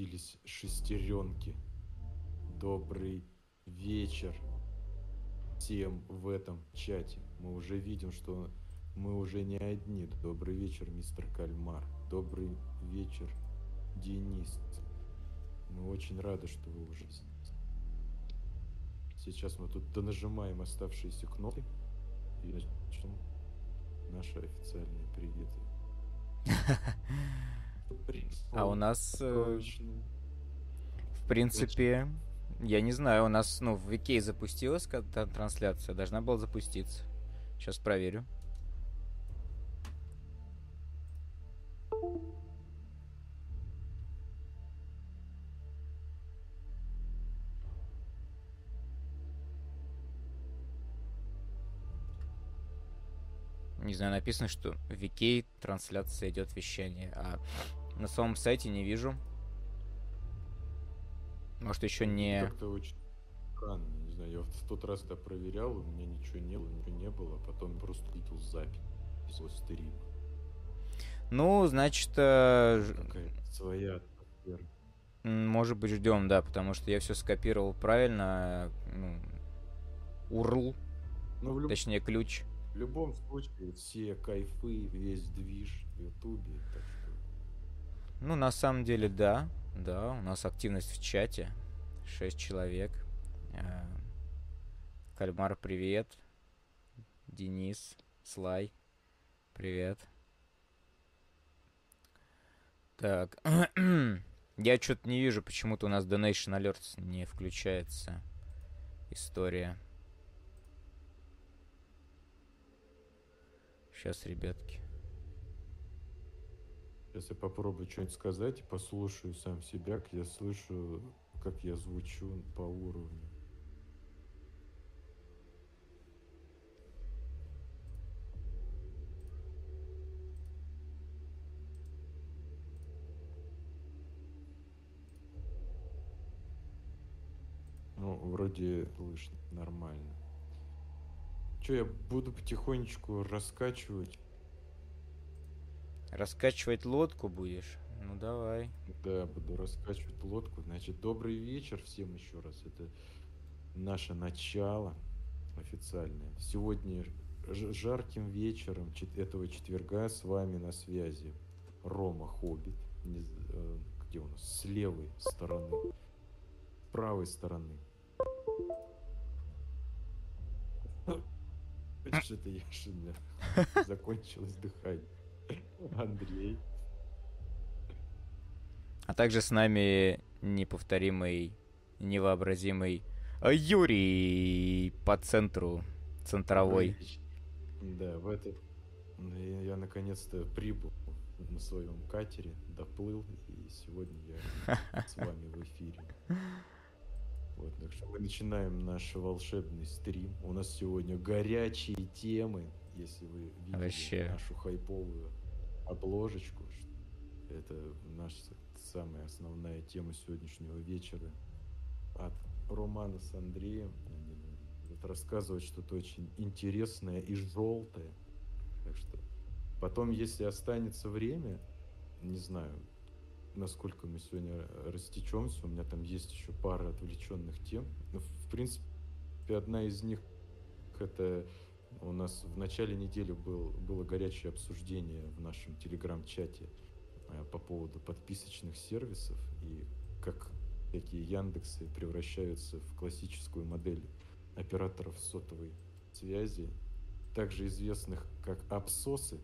закрутились шестеренки. Добрый вечер всем в этом чате. Мы уже видим, что мы уже не одни. Добрый вечер, мистер Кальмар. Добрый вечер, Денис. Мы очень рады, что вы уже здесь. Сейчас мы тут донажимаем оставшиеся кнопки и начнем наши официальные приветы. А у нас, э, в принципе, я не знаю, у нас, ну, в Викей запустилась трансляция, должна была запуститься. Сейчас проверю. Не знаю, написано, что в Викей трансляция идет вещание, а на самом сайте не вижу. Может, еще не... Как-то очень странно, не знаю, я в тот раз это проверял, у меня ничего не было, ничего не было, а потом просто видел запись со стрима. Ну, значит... Э... своя атмосфера. Может быть, ждем, да, потому что я все скопировал правильно. Ну, URL, ну, люб... точнее, ключ. В любом случае, все кайфы, весь движ в Ютубе, так. Ну, на самом деле, да. Да, у нас активность в чате. Шесть человек. Э, Кальмар, привет. Денис, Слай, привет. Так. Я что-то не вижу, почему-то у нас Donation Alerts не включается. История. Сейчас, ребятки. Я попробую что-нибудь сказать и послушаю сам себя, как я слышу, как я звучу по уровню. Ну, вроде слышно нормально. Че, я буду потихонечку раскачивать Раскачивать лодку будешь? Ну давай. Да, буду раскачивать лодку. Значит, добрый вечер всем еще раз. Это наше начало официальное. Сегодня жарким вечером этого четверга с вами на связи Рома Хоббит. Э, где у нас? С левой стороны. С правой стороны. Что-то я закончилось дыхание. Андрей. А также с нами неповторимый, невообразимый Юрий по центру, центровой. Да, в этот... Я, я наконец-то прибыл на своем катере, доплыл, и сегодня я с вами в эфире. Вот, так что мы начинаем наш волшебный стрим. У нас сегодня горячие темы, если вы видите Вообще. нашу хайповую обложечку. Это наша самая основная тема сегодняшнего вечера. От романа с Андреем они рассказывать что-то очень интересное и желтое. Так что потом, если останется время, не знаю, насколько мы сегодня растечемся, у меня там есть еще пара отвлеченных тем. Но, в принципе, одна из них это у нас в начале недели был, было горячее обсуждение в нашем телеграм-чате э, по поводу подписочных сервисов и как такие Яндексы превращаются в классическую модель операторов сотовой связи, также известных как абсосы.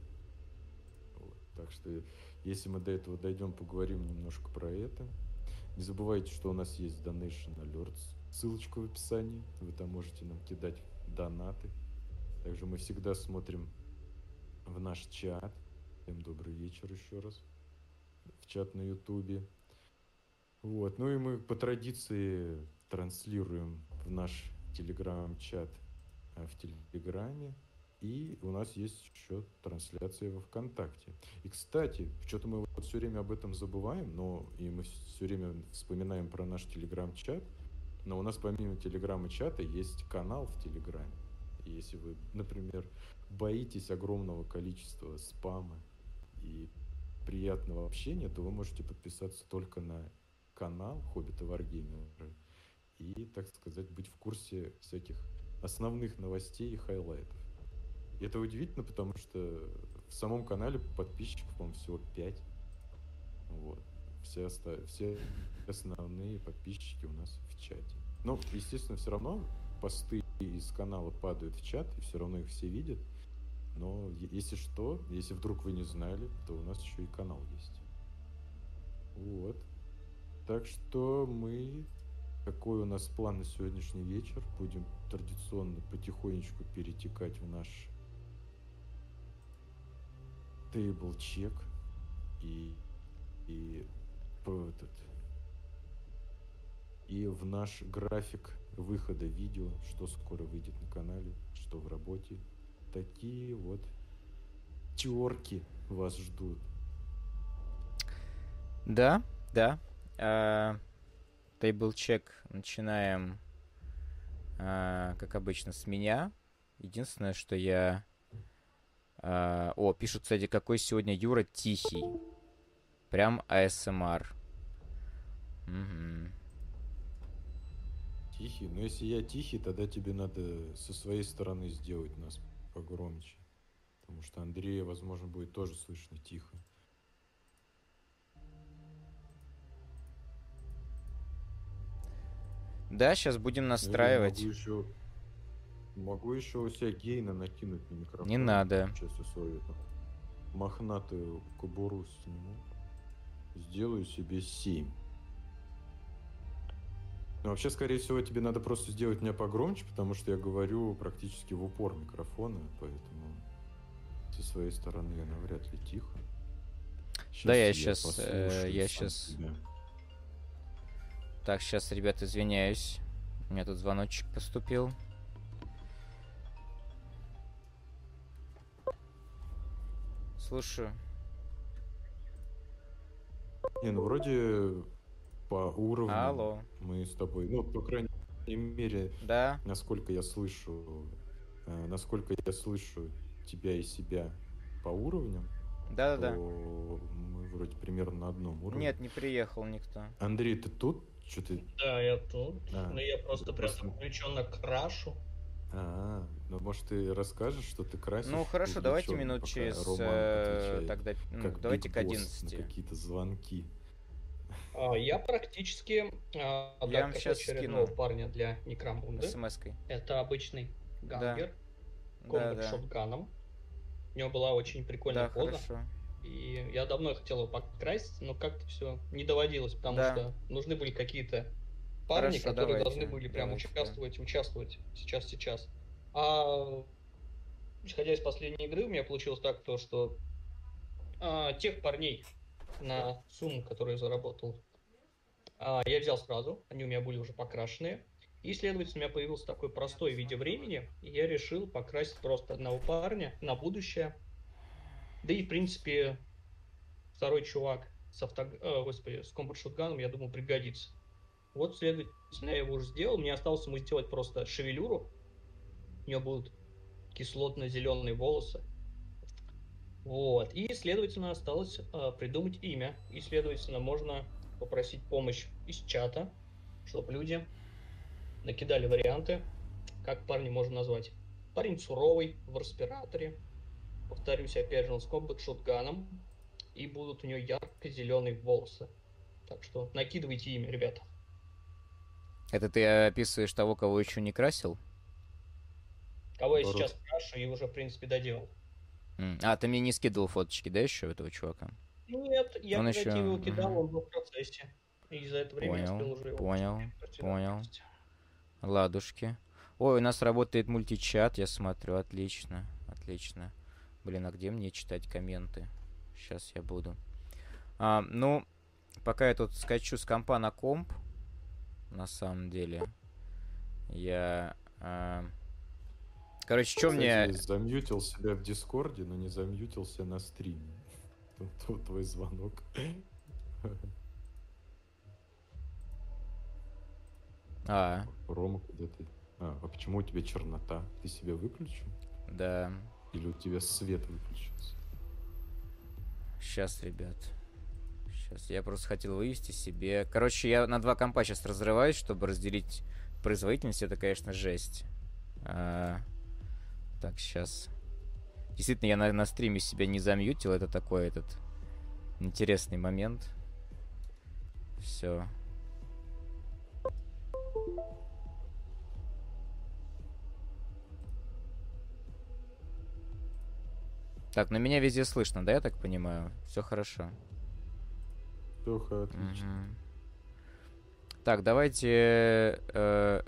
Вот. Так что, если мы до этого дойдем, поговорим немножко про это. Не забывайте, что у нас есть Donation Alerts. Ссылочка в описании. Вы там можете нам кидать донаты. Также мы всегда смотрим в наш чат. Всем добрый вечер еще раз. В чат на ютубе. Вот. Ну и мы по традиции транслируем в наш телеграм-чат э, в Телеграме. И у нас есть еще трансляция во ВКонтакте. И, кстати, что-то мы вот все время об этом забываем, но и мы все время вспоминаем про наш телеграм-чат. Но у нас помимо телеграма-чата есть канал в Телеграме. Если вы, например, боитесь огромного количества спама и приятного общения, то вы можете подписаться только на канал Хоббита Варгеймера и, так сказать, быть в курсе всяких основных новостей и хайлайтов. И это удивительно, потому что в самом канале подписчиков, по-моему, всего 5. Вот. Все, оста... все основные подписчики у нас в чате. Но, естественно, все равно посты из канала падают в чат, и все равно их все видят. Но если что, если вдруг вы не знали, то у нас еще и канал есть. Вот. Так что мы... Какой у нас план на сегодняшний вечер? Будем традиционно потихонечку перетекать в наш тейбл чек и, и этот, и в наш график выхода видео, что скоро выйдет на канале, что в работе. Такие вот терки вас ждут. Да, да. Тейбл чек начинаем, а, как обычно, с меня. Единственное, что я... А, о, пишут, кстати, какой сегодня Юра тихий. Прям АСМР. Угу. Тихий? Но если я тихий, тогда тебе надо со своей стороны сделать нас погромче. Потому что Андрея, возможно, будет тоже слышно тихо. Да, сейчас будем настраивать. Я могу еще, могу еще у себя гейна накинуть на микрофон. Не надо. Сейчас я свою эту мохнатую кобуру сниму. Сделаю себе 7. Но вообще, скорее всего, тебе надо просто сделать меня погромче, потому что я говорю практически в упор микрофона, поэтому со своей стороны я навряд ли тихо. Сейчас да, я, я сейчас, э, я сейчас. Себя. Так, сейчас, ребят, извиняюсь. У меня тут звоночек поступил. Слушаю. Не, ну вроде по уровню Алло. мы с тобой, ну, по крайней мере, да. насколько я слышу, э, насколько я слышу тебя и себя по уровням, да, да, да. Мы вроде примерно на одном уровне. Нет, не приехал никто. Андрей, ты тут? Что ты? Да, я тут. А, но я просто прям включенно крашу. А, ну может ты расскажешь, что ты красишь? Ну хорошо, давайте минут через э, тогда, ну, как давайте к 11. какие-то звонки. А, я практически а, я сейчас очередного скину. парня для Некромунды. СМС-кой. Это обычный гангер. Да. Комбат да, да. шотганом. У него была очень прикольная да, поза. Хорошо. И я давно хотел его покрасить, но как-то все не доводилось, потому да. что нужны были какие-то парни, Хорошо, которые давайте, должны были прям давайте, участвовать, да. участвовать сейчас, сейчас. А исходя из последней игры, у меня получилось так, то, что а, тех парней на сумму, которую я заработал, а, я взял сразу, они у меня были уже покрашенные. И, следовательно, у меня появился такой простой в виде времени, и я решил покрасить просто одного парня на будущее. Да и, в принципе, второй чувак с, авто... э, господи, с комбат шотганом, я думаю, пригодится. Вот, следовательно, я его уже сделал. Мне осталось ему сделать просто шевелюру. У него будут кислотно-зеленые волосы. Вот. И, следовательно, осталось э, придумать имя. И, следовательно, можно попросить помощь из чата, чтобы люди накидали варианты, как парня можно назвать. Парень суровый, в респираторе. Повторюсь, опять же, он с комбат шотганом. И будут у него ярко-зеленые волосы. Так что накидывайте имя, ребята. Это ты описываешь того, кого еще не красил? Кого я сейчас крашу и уже, в принципе, доделал. А, ты мне не скидывал фоточки, да, еще этого чувака? Нет, я он еще... его кидал, он был в процессе. И за это время понял, я уже его Понял, понял. Ладушки. Ой, у нас работает мультичат, я смотрю, отлично, отлично. Блин, а где мне читать комменты? Сейчас я буду. А, ну, пока я тут скачу с компа на комп, на самом деле, я... А... Короче, что мне... замьютил себя в Дискорде, но не замьютился на стриме. Тут твой звонок. А. Рома, куда ты? А, а почему у тебя чернота? Ты себя выключил? Да. Или у тебя свет выключился? сейчас, ребят. Сейчас, я просто хотел вывести себе... Короче, я на два компа сейчас разрываюсь, чтобы разделить производительность. Это, конечно, жесть. А... Так, сейчас. Действительно, я на, на стриме себя не замьютил. Это такой этот интересный момент. Все. Так, на меня везде слышно, да, я так понимаю? Все хорошо. Все отлично. Угу. Так, давайте... Э,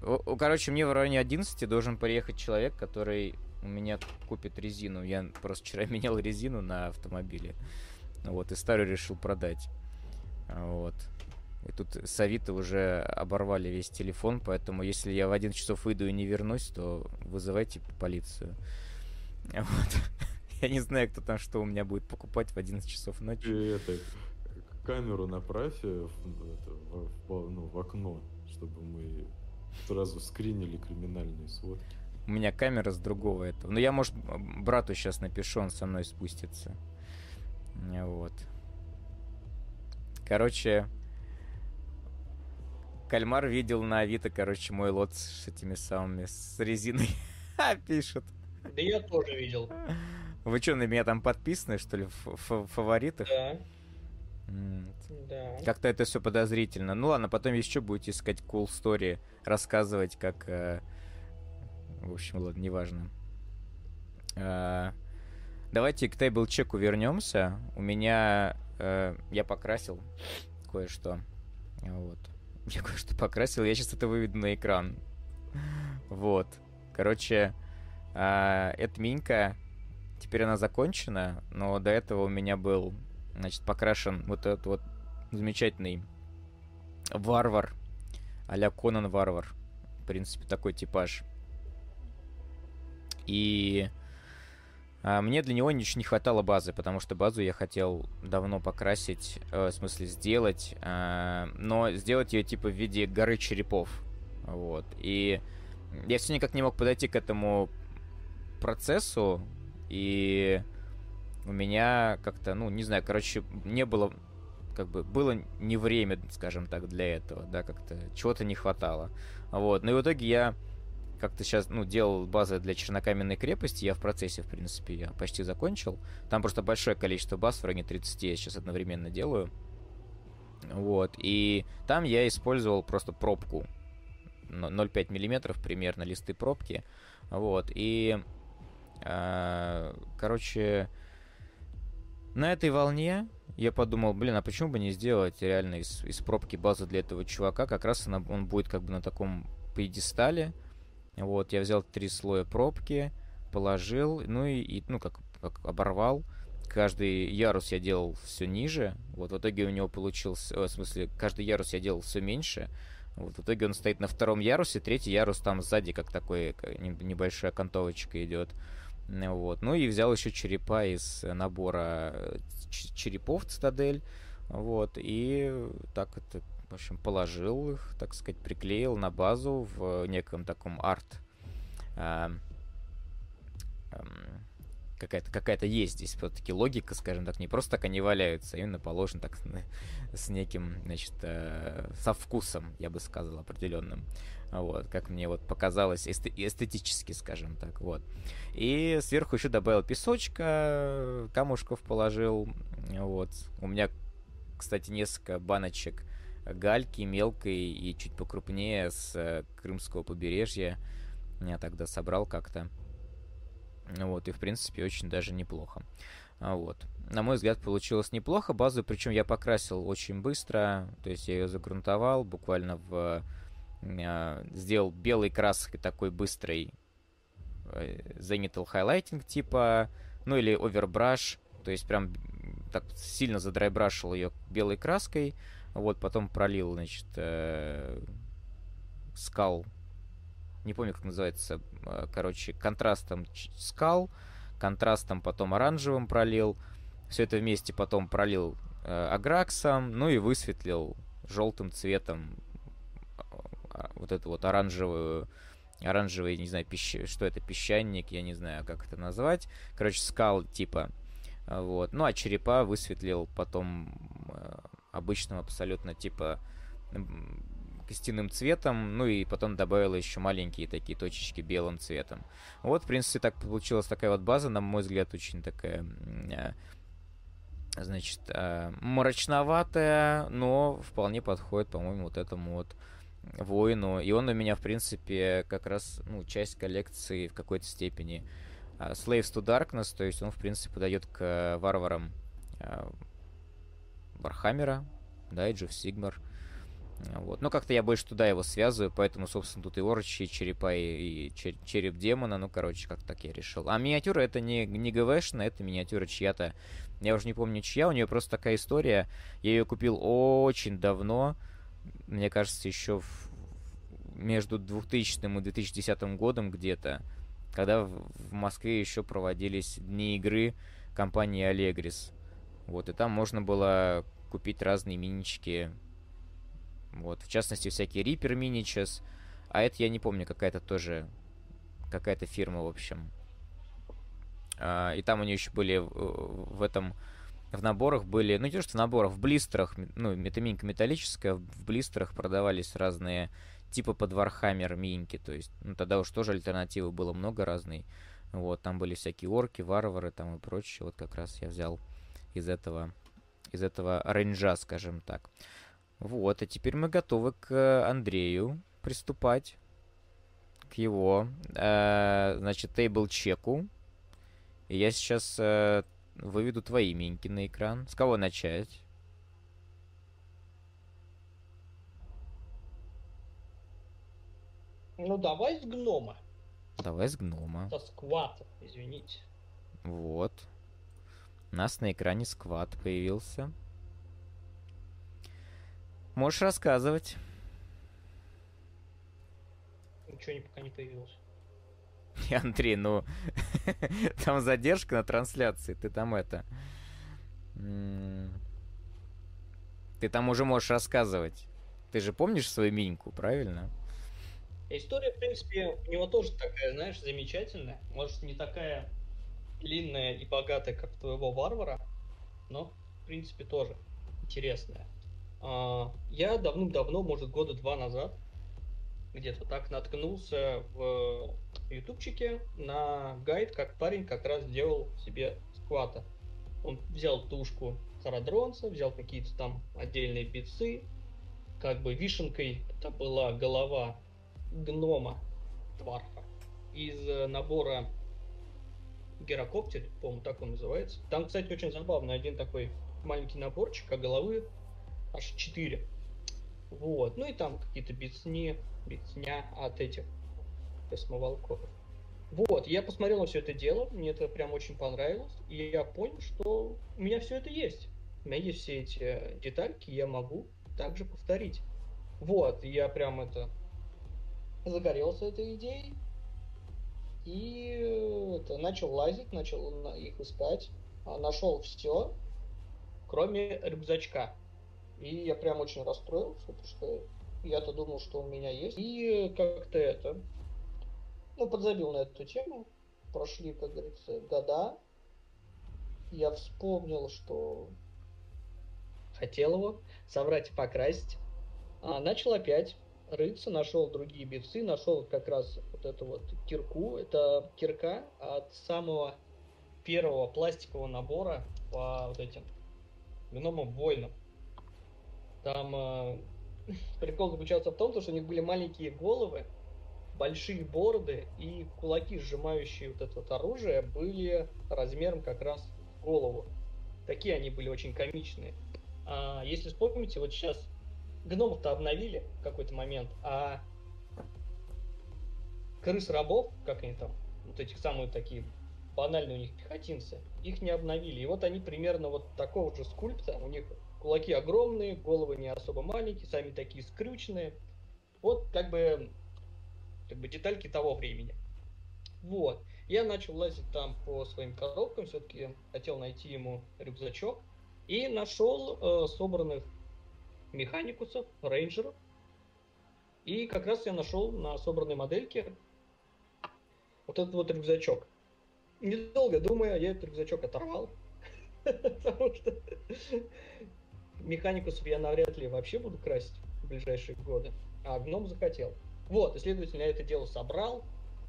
короче, мне в районе 11 должен приехать человек, который у меня купит резину. Я просто вчера менял резину на автомобиле. Вот, и старую решил продать. Вот. И тут с Авито уже оборвали весь телефон, поэтому если я в 11 часов выйду и не вернусь, то вызывайте полицию. Вот. Я не знаю, кто там что у меня будет покупать в 11 часов ночи. И это, камеру направь э, в, это, в, ну, в окно, чтобы мы сразу скринили криминальные сводки. У меня камера с другого этого. Ну, я, может, брату сейчас напишу, он со мной спустится. Вот. Короче, Кальмар видел на Авито, короче, мой лот с этими самыми, с резиной. Пишет. Да я тоже видел. Вы что, на меня там подписаны, что ли, в фаворитах? Да. Да. Как-то это все подозрительно. Ну ладно, потом еще будете искать cool story, рассказывать, как... Э... В общем, ладно, неважно. Э... Давайте к тейбл чеку вернемся. У меня... Э... Я покрасил кое-что. Вот. Я кое-что покрасил. Я сейчас это выведу на экран. Вот. Короче, э... это Минька Теперь она закончена, но до этого у меня был, значит, покрашен вот этот вот замечательный варвар, а-ля Конан Варвар. В принципе, такой типаж. И а, мне для него ничего не хватало базы, потому что базу я хотел давно покрасить, э, в смысле сделать, э, но сделать ее типа в виде горы черепов. Вот. И я все никак не мог подойти к этому процессу, и у меня как-то, ну, не знаю, короче, не было, как бы, было не время, скажем так, для этого, да, как-то чего-то не хватало. Вот, ну и в итоге я как-то сейчас, ну, делал базы для чернокаменной крепости, я в процессе, в принципе, я почти закончил. Там просто большое количество баз, в районе 30 я сейчас одновременно делаю. Вот, и там я использовал просто пробку 0,5 миллиметров примерно листы пробки. Вот, и а, короче, на этой волне я подумал, блин, а почему бы не сделать реально из, из пробки базу для этого чувака? Как раз она, он будет как бы на таком пьедестале. Вот, я взял три слоя пробки, положил, ну и, и ну, как, как оборвал. Каждый ярус я делал все ниже. Вот в итоге у него получился, в смысле, каждый ярус я делал все меньше. Вот, в итоге он стоит на втором ярусе, третий ярус там сзади, как такой небольшая окантовочка идет. Вот. Ну и взял еще черепа из набора э, черепов цитадель. Вот. И так это, в общем, положил их, так сказать, приклеил на базу в неком таком арт. А, какая-то какая-то есть здесь все-таки логика, скажем так, не просто так они валяются, а именно положен так с неким, значит, э, со вкусом, я бы сказал, определенным. Вот, как мне вот показалось эстетически, скажем так, вот. И сверху еще добавил песочка, камушков положил, вот. У меня, кстати, несколько баночек гальки мелкой и чуть покрупнее с э, крымского побережья. Я тогда собрал как-то. Вот, и в принципе очень даже неплохо. А, вот. На мой взгляд, получилось неплохо. Базу, причем я покрасил очень быстро. То есть я ее загрунтовал буквально в... Э, сделал белой краской такой быстрой э, Zenital Highlighting типа, ну или Overbrush. То есть прям так сильно задрайбрашил ее белой краской. Вот, потом пролил, значит, э, скал не помню, как называется, короче, контрастом скал, контрастом потом оранжевым пролил, все это вместе потом пролил э, аграксом, ну и высветлил желтым цветом вот эту вот оранжевую оранжевый, не знаю, пищ... что это, песчаник, я не знаю, как это назвать. Короче, скал типа. Вот. Ну, а черепа высветлил потом э, обычным абсолютно типа костяным цветом, ну и потом добавила еще маленькие такие точечки белым цветом. Вот, в принципе, так получилась такая вот база, на мой взгляд, очень такая, э, значит, э, мрачноватая, но вполне подходит, по-моему, вот этому вот воину. И он у меня, в принципе, как раз, ну, часть коллекции в какой-то степени а, Slaves to Darkness, то есть он, в принципе, подойдет к варварам Вархаммера, да, Age of Sigmar. Вот. Но как-то я больше туда его связываю, поэтому, собственно, тут и орочи, и черепа, и, и череп демона, ну, короче, как так я решил. А миниатюра это не, не ГВшная, это миниатюра чья-то, я уже не помню чья, у нее просто такая история, я ее купил очень давно, мне кажется, еще в, между 2000 и 2010 годом где-то, когда в, Москве еще проводились дни игры компании Allegris. Вот, и там можно было купить разные минички вот, в частности, всякие Reaper Miniatures. А это я не помню, какая-то тоже... Какая-то фирма, в общем. А, и там у нее еще были в этом... В наборах были... Ну, не то, что в наборах, в блистерах. Ну, это минька металлическая. В блистерах продавались разные типа под Warhammer миньки. То есть, ну, тогда уж тоже альтернативы было много разной. Вот, там были всякие орки, варвары там и прочее. Вот как раз я взял из этого, из этого рейнджа, скажем так. Вот, а теперь мы готовы к Андрею приступать. К его, э, значит, тейбл-чеку. И я сейчас э, выведу твои миньки на экран. С кого начать? Ну, давай с гнома. Давай с гнома. Со сквата, извините. Вот. У нас на экране скват появился. Можешь рассказывать. Ничего не, пока не появилось. Андрей, ну, там задержка на трансляции, ты там это... Ты там уже можешь рассказывать. Ты же помнишь свою миньку, правильно? История, в принципе, у него тоже такая, знаешь, замечательная. Может, не такая длинная и богатая, как твоего варвара, но, в принципе, тоже интересная. А, я давным-давно, может, года два назад, где-то так наткнулся в ютубчике на гайд, как парень как раз делал себе сквата. Он взял тушку Сарадронца, взял какие-то там отдельные битсы, как бы вишенкой это была голова гнома Тварха из набора Герокоптер, по-моему, так он называется. Там, кстати, очень забавно, один такой маленький наборчик, а головы аж 4. Вот. Ну и там какие-то бицни, бицня от этих космоволков. Вот, я посмотрел на все это дело, мне это прям очень понравилось, и я понял, что у меня все это есть. У меня есть все эти детальки, я могу также повторить. Вот, я прям это загорелся этой идеей и это, начал лазить, начал их искать, а, нашел все, кроме рюкзачка. И я прям очень расстроился, потому что я-то думал, что у меня есть. И как-то это, ну, подзабил на эту тему. Прошли, как говорится, года. Я вспомнил, что хотел его собрать и покрасить. А начал опять рыться, нашел другие битсы, нашел как раз вот эту вот кирку. Это кирка от самого первого пластикового набора по вот этим гномам воинам. Там э, прикол заключался в том, что у них были маленькие головы, большие бороды и кулаки, сжимающие вот это вот оружие, были размером как раз в голову. Такие они были очень комичные. А если вспомните, вот сейчас гномов-то обновили в какой-то момент, а крыс рабов, как они там, вот этих самые такие банальные у них пехотинцы, их не обновили. И вот они примерно вот такого же скульпта, у них Кулаки огромные, головы не особо маленькие, сами такие скрюченные. Вот как бы, как бы детальки того времени. Вот. Я начал лазить там по своим коробкам, все-таки хотел найти ему рюкзачок. И нашел э, собранных механикусов, рейнджеров. И как раз я нашел на собранной модельке вот этот вот рюкзачок. Недолго думая, я этот рюкзачок оторвал, Потому что механикусов я навряд ли вообще буду красить в ближайшие годы. А гном захотел. Вот, и, следовательно, я это дело собрал,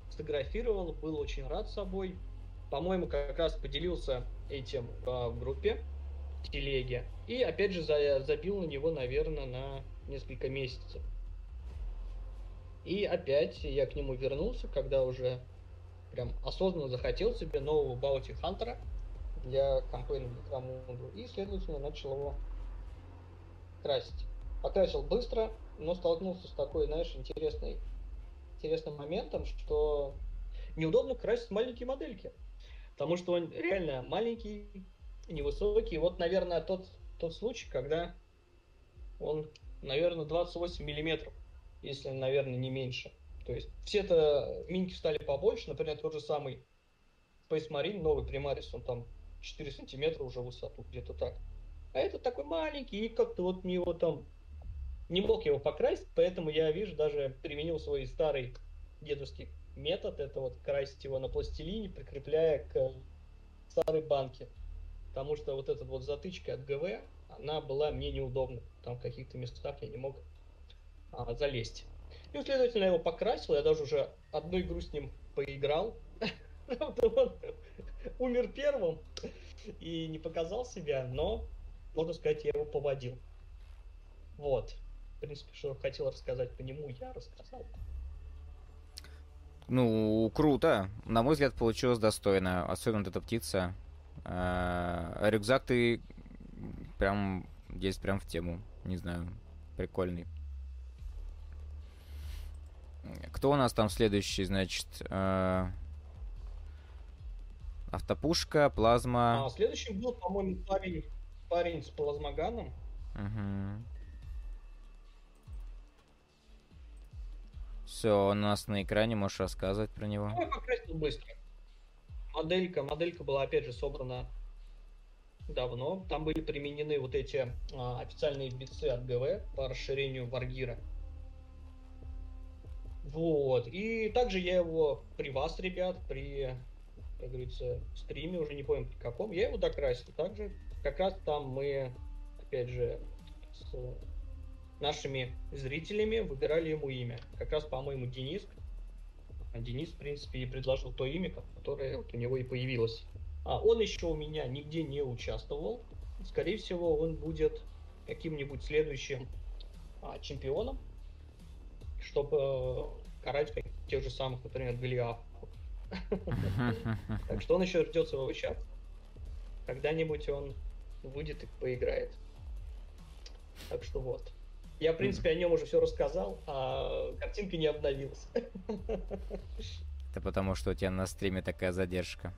сфотографировал, был очень рад собой. По-моему, как раз поделился этим а, в группе, в телеге. И, опять же, за, забил на него, наверное, на несколько месяцев. И опять я к нему вернулся, когда уже прям осознанно захотел себе нового Баути Хантера для кампейна Некромунду. И, следовательно, начал его красить. Покрасил быстро, но столкнулся с такой, знаешь, интересной, интересным моментом, что неудобно красить маленькие модельки. Потому что он реально маленький, невысокий. Вот, наверное, тот, тот случай, когда он, наверное, 28 миллиметров, если, наверное, не меньше. То есть все-то минки стали побольше, например, тот же самый Space Marine, новый Примарис, он там 4 сантиметра уже в высоту, где-то так. А этот такой маленький, и как-то вот мне его там не мог его покрасить, поэтому я, вижу, даже применил свой старый дедовский метод, это вот красить его на пластилине, прикрепляя к старой банке. Потому что вот эта вот затычка от ГВ, она была мне неудобна. Там в каких-то местах я не мог а, залезть. И, следовательно, я его покрасил, я даже уже одну игру с ним поиграл. Умер первым и не показал себя, но, можно сказать, я его поводил. Вот принципе, что хотел рассказать по нему, я рассказал. Ну, круто. На мой взгляд, получилось достойно. Особенно эта птица. А, рюкзак ты прям здесь прям в тему. Не знаю, прикольный. Кто у нас там следующий, значит? А, автопушка, плазма. А, следующим был, по-моему, парень, парень с плазмоганом. Угу. Все, у нас на экране, можешь рассказывать про него. Ну, покрасил быстро. Моделька, моделька была опять же собрана давно. Там были применены вот эти а, официальные битсы от ГВ по расширению Варгира. Вот. И также я его при вас, ребят, при, как говорится, стриме, уже не помню при каком, я его докрасил. Также как раз там мы, опять же, с нашими зрителями выбирали ему имя. Как раз, по-моему, Денис. А Денис, в принципе, и предложил то имя, которое вот у него и появилось. А он еще у меня нигде не участвовал. Скорее всего, он будет каким-нибудь следующим а, чемпионом, чтобы э, карать как, тех же самых, например, Голиафов. Так что он еще ждет своего чата. Когда-нибудь он выйдет и поиграет. Так что вот. Я, в принципе, о нем уже все рассказал, а картинка не обновилась. Это потому, что у тебя на стриме такая задержка.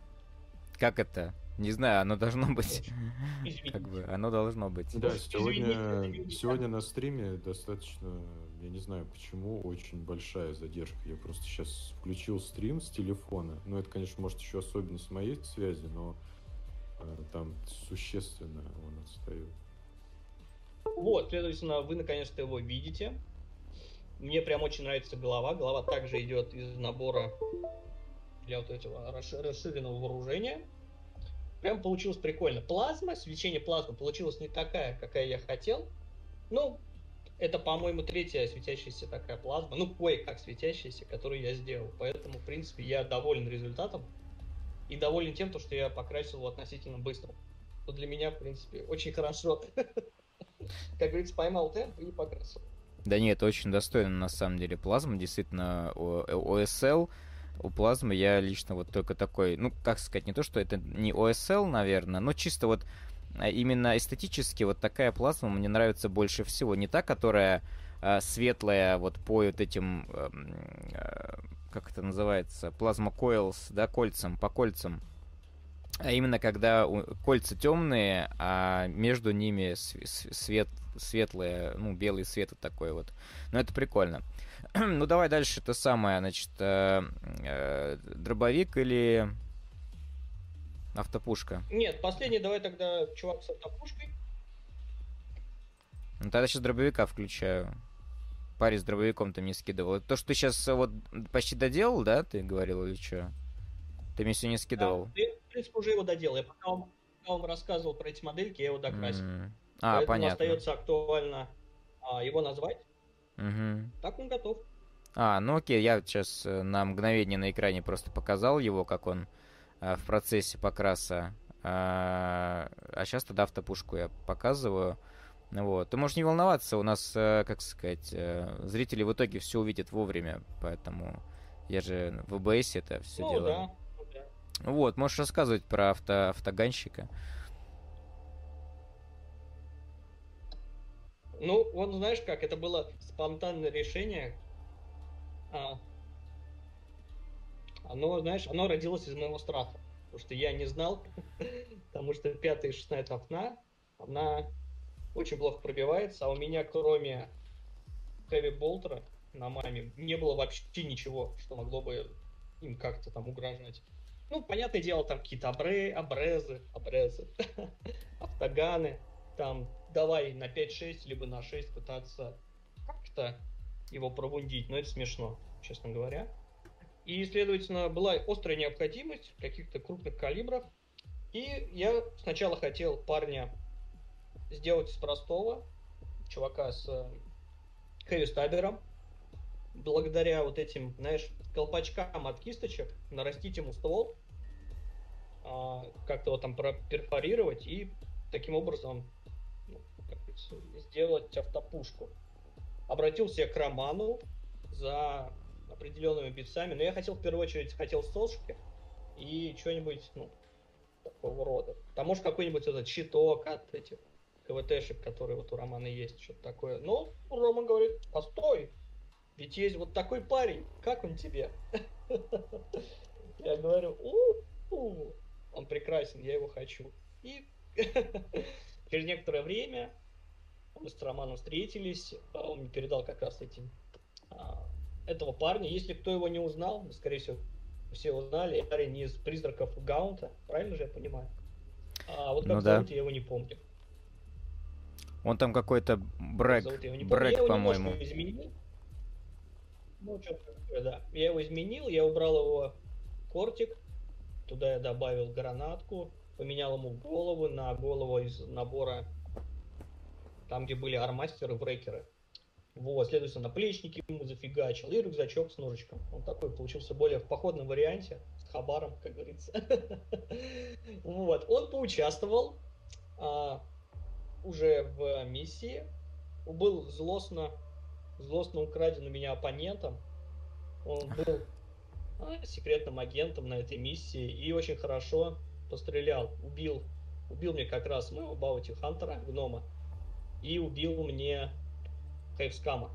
Как это? Не знаю, оно должно быть. Как бы, оно должно быть. Да, сегодня, сегодня на стриме достаточно, я не знаю почему, очень большая задержка. Я просто сейчас включил стрим с телефона. Ну, это, конечно, может еще особенность моей связи, но там существенно он отстает. Вот, следовательно, вы наконец-то его видите. Мне прям очень нравится голова. Голова также идет из набора для вот этого расширенного вооружения. Прям получилось прикольно. Плазма, свечение плазмы получилось не такая, какая я хотел. Ну, это, по-моему, третья светящаяся такая плазма. Ну, кое-как светящаяся, которую я сделал. Поэтому, в принципе, я доволен результатом. И доволен тем, что я покрасил его относительно быстро. Что для меня, в принципе, очень хорошо. Как говорится, поймал темп и покрасил. Да нет, очень достойно на самом деле плазма, действительно, OSL, у плазмы я лично вот только такой, ну, как сказать, не то, что это не OSL, наверное, но чисто вот а, именно эстетически вот такая плазма мне нравится больше всего. Не та, которая э, светлая вот по вот этим, э, э, как это называется, плазма coils, да, кольцам, по кольцам. А именно когда кольца темные, а между ними свет, светлое, ну, белый свет вот такой вот. Ну, это прикольно. ну, давай дальше. Это самое, значит, э, э, дробовик или автопушка? Нет, последний давай тогда чувак с автопушкой. Ну, тогда сейчас дробовика включаю. Парень с дробовиком ты мне скидывал. То, что ты сейчас вот почти доделал, да, ты говорил, или что? Ты мне сегодня скидывал. Да, принципе, уже его доделал. Я потом пока он рассказывал про эти модельки, я его докрасил. Mm. А, Поэтому понятно. остается актуально а, его назвать. Угу. Так он готов. А, ну окей, я сейчас э, на мгновение на экране просто показал его, как он э, в процессе покраса. Э, а сейчас тогда автопушку я показываю. Вот. Ты можешь не волноваться, у нас, э, как сказать, э, зрители в итоге все увидят вовремя, поэтому я же в ОБС это все ну, делаю. Да. Ну да. Вот, можешь рассказывать про авто, автогонщика. Ну, вот знаешь как, это было спонтанное решение. А, оно, знаешь, оно родилось из моего страха. Потому что я не знал, потому что пятая и шестая окна, она очень плохо пробивается, а у меня кроме Хэви Болтера на маме не было вообще ничего, что могло бы им как-то там угрожать. Ну, понятное дело, там какие-то абре, абрезы, абрезы, автоганы, там давай на 5-6, либо на 6 пытаться как-то его провундить, но это смешно, честно говоря. И, следовательно, была острая необходимость каких-то крупных калибров. И я сначала хотел парня сделать из простого, чувака с хэви стабером, благодаря вот этим, знаешь, колпачкам от кисточек нарастить ему ствол, а, как-то его там перфорировать и таким образом сделать автопушку. Обратился я к Роману за определенными битсами, но я хотел в первую очередь хотел сошки и что-нибудь, ну, такого рода. Потому что какой-нибудь этот щиток от этих КВТшек, которые вот у Романа есть, что-то такое. Но Рома говорит, постой, ведь есть вот такой парень, как он тебе? Я говорю, у он прекрасен, я его хочу. И через некоторое время мы с Романом встретились, а он мне передал как раз эти, а, этого парня. Если кто его не узнал, скорее всего, все узнали, парень из призраков Гаунта, правильно же я понимаю? А вот как ну, зовут, да. я его не помню. Он там какой-то брэк, брэк, по-моему. Ну, такое, да. Я его изменил, я убрал его кортик, туда я добавил гранатку, поменял ему голову на голову из набора там, где были армастеры, брекеры. Вот, следовательно, наплечники ему зафигачил и рюкзачок с ножичком. Он такой получился более в походном варианте, с хабаром, как говорится. Вот, он поучаствовал а, уже в миссии, был злостно, злостно украден у меня оппонентом. Он был а, секретным агентом на этой миссии и очень хорошо пострелял, убил, убил мне как раз моего Баути Хантера, гнома, и убил мне Хайвскама.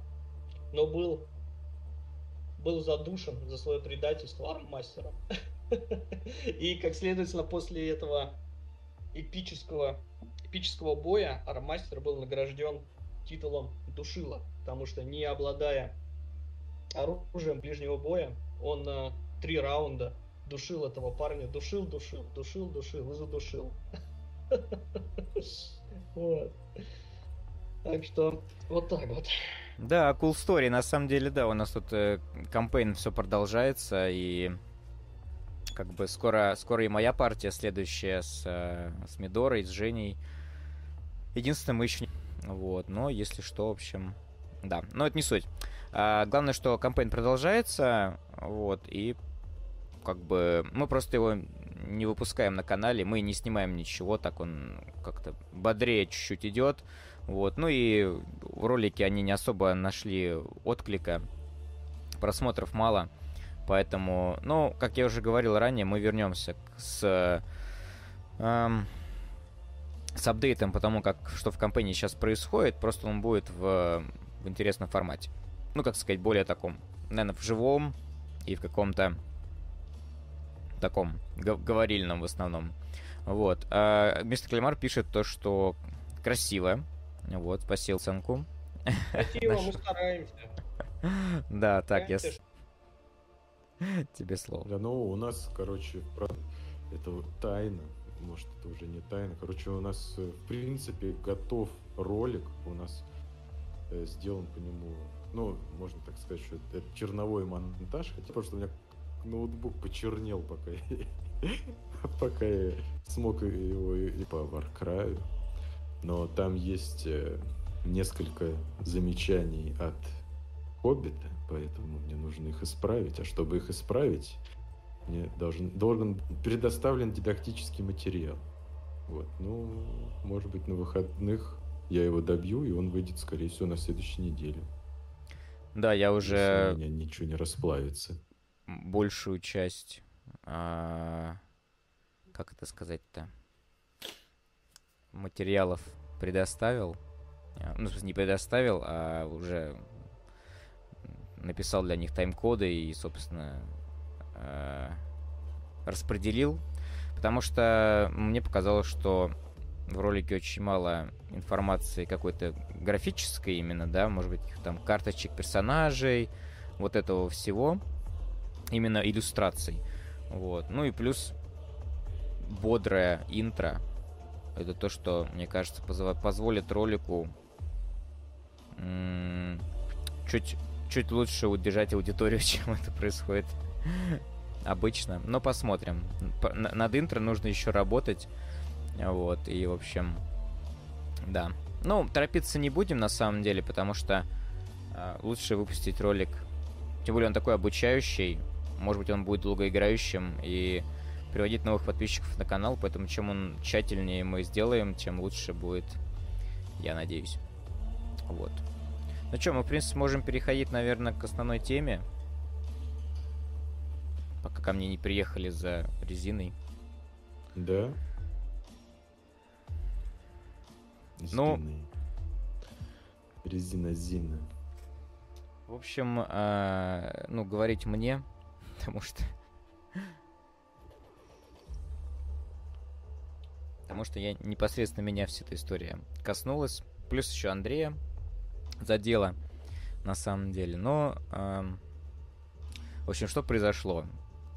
Но был, был задушен за свое предательство арммастером. И, как следовательно, после этого эпического, эпического боя арммастер был награжден титулом Душила, потому что не обладая оружием ближнего боя, он на три раунда душил этого парня, душил, душил, душил, душил и задушил. Вот. Так что вот так вот. Да, cool story. На самом деле, да, у нас тут э, кампейн все продолжается, и как бы скоро, скоро и моя партия следующая с, э, с Мидорой, с Женей. Единственное, мы еще не... Вот, но если что, в общем, да, но это не суть. А, главное, что кампейн продолжается, вот, и как бы мы просто его не выпускаем на канале, мы не снимаем ничего, так он как-то бодрее чуть-чуть идет. Вот. Ну и в ролике они не особо нашли отклика, просмотров мало. Поэтому, ну, как я уже говорил ранее, мы вернемся с, эм, с апдейтом по тому, как, что в компании сейчас происходит. Просто он будет в, в интересном формате. Ну, как сказать, более таком, наверное, в живом и в каком-то таком говорильном в основном. Вот. А мистер Климар пишет то, что красиво, вот, спасибо оценку. Спасибо, мы стараемся. Да, так, я... Тебе слово. Да, ну, у нас, короче, это тайна. Может, это уже не тайна. Короче, у нас, э, в принципе, готов ролик. У нас э, сделан по нему, ну, можно так сказать, что это черновой монтаж. Хотя, что у меня ноутбук почернел, пока я Пока я смог его и по Варкраю. Но там есть э, несколько замечаний от Хоббита, поэтому мне нужно их исправить. А чтобы их исправить, мне должен, должен предоставлен дидактический материал. Вот, ну, может быть, на выходных я его добью, и он выйдет, скорее всего, на следующей неделе. Да, я уже... у меня ничего не расплавится. Большую часть... А... Как это сказать-то? Материалов предоставил. А, ну, в смысле, не предоставил, а уже написал для них тайм-коды и, собственно, а, распределил. Потому что мне показалось, что в ролике очень мало информации какой-то графической именно, да, может быть, там карточек персонажей, вот этого всего, именно иллюстраций. Вот. Ну и плюс бодрая интро. Это то, что, мне кажется, позволит ролику чуть, чуть лучше удержать аудиторию, чем это происходит обычно. Но посмотрим. Над интро нужно еще работать. Вот, и, в общем, да. Ну, торопиться не будем, на самом деле, потому что э, лучше выпустить ролик. Тем более он такой обучающий. Может быть, он будет долгоиграющим и приводить новых подписчиков на канал. Поэтому чем он тщательнее мы сделаем, тем лучше будет, я надеюсь. Вот. Ну что, мы, в принципе, можем переходить, наверное, к основной теме. Пока ко мне не приехали за резиной. Да. Ну, резина Зина. В общем, э, ну, говорить мне, потому что... Потому что я непосредственно меня вся эта история коснулась. Плюс еще Андрея задела, на самом деле. Но, э, в общем, что произошло?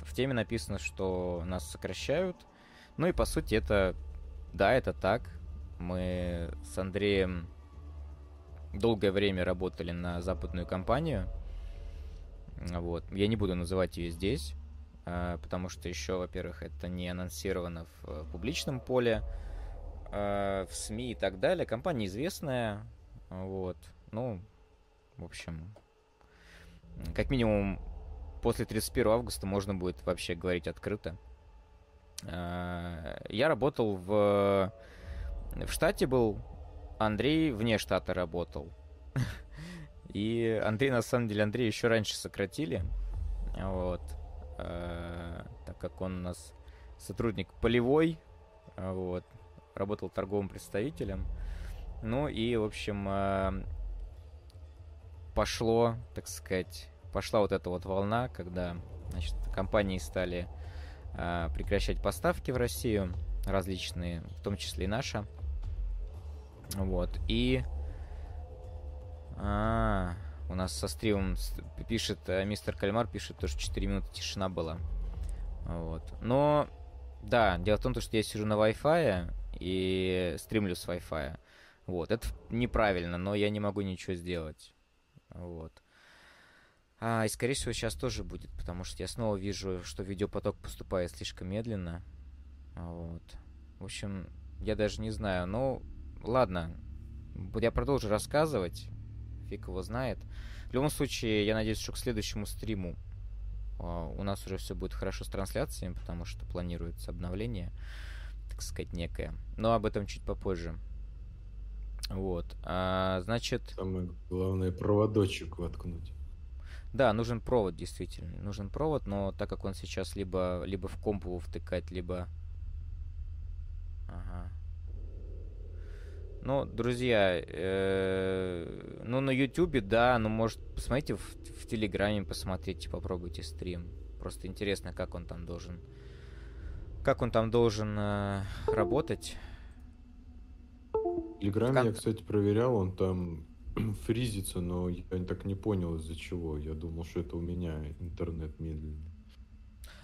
В теме написано, что нас сокращают. Ну и, по сути, это... Да, это так мы с Андреем долгое время работали на западную компанию. Вот. Я не буду называть ее здесь, а, потому что еще, во-первых, это не анонсировано в публичном поле, а, в СМИ и так далее. Компания известная, вот. Ну, в общем, как минимум после 31 августа можно будет вообще говорить открыто. А, я работал в в штате был, Андрей вне штата работал. И Андрей, на самом деле, Андрей еще раньше сократили. Вот. Э, так как он у нас сотрудник полевой, вот, работал торговым представителем. Ну и, в общем, э, пошло, так сказать, пошла вот эта вот волна, когда, значит, компании стали э, прекращать поставки в Россию различные, в том числе и наша. Вот, и... А, у нас со стримом пишет, э, мистер Кальмар пишет, то, что 4 минуты тишина была. Вот. Но, да, дело в том, что я сижу на Wi-Fi и стримлю с Wi-Fi. Вот, это неправильно, но я не могу ничего сделать. Вот. А, и, скорее всего, сейчас тоже будет, потому что я снова вижу, что видеопоток поступает слишком медленно. Вот. В общем, я даже не знаю, но ладно, я продолжу рассказывать. Фиг его знает. В любом случае, я надеюсь, что к следующему стриму uh, у нас уже все будет хорошо с трансляциями, потому что планируется обновление, так сказать, некое. Но об этом чуть попозже. Вот. А, значит... Самое главное, проводочек воткнуть. Да, нужен провод, действительно. Нужен провод, но так как он сейчас либо, либо в комп его втыкать, либо... Ага. Ну, друзья, э, ну, на Ютубе, да, ну, может, посмотрите в, в Телеграме, посмотрите, попробуйте стрим. Просто интересно, как он там должен... Как он там должен э, работать. В Телеграме как... я, кстати, проверял, он там фризится, но я так не понял из-за чего. Я думал, что это у меня интернет медленный.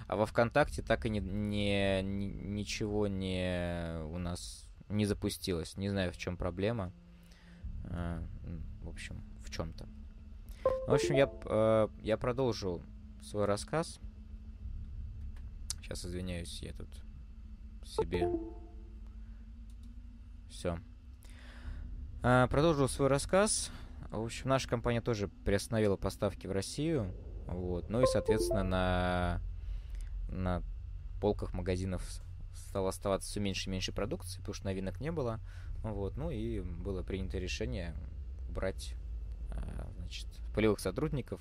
А во ВКонтакте так и не, не, ничего не у нас не запустилась. Не знаю, в чем проблема. А, в общем, в чем-то. В общем, я, э, я продолжу свой рассказ. Сейчас извиняюсь, я тут себе... Все. А, продолжил свой рассказ. В общем, наша компания тоже приостановила поставки в Россию. Вот. Ну и, соответственно, на, на полках магазинов стало оставаться все меньше и меньше продукции, потому что новинок не было. Вот. Ну и было принято решение брать а, значит, полевых сотрудников,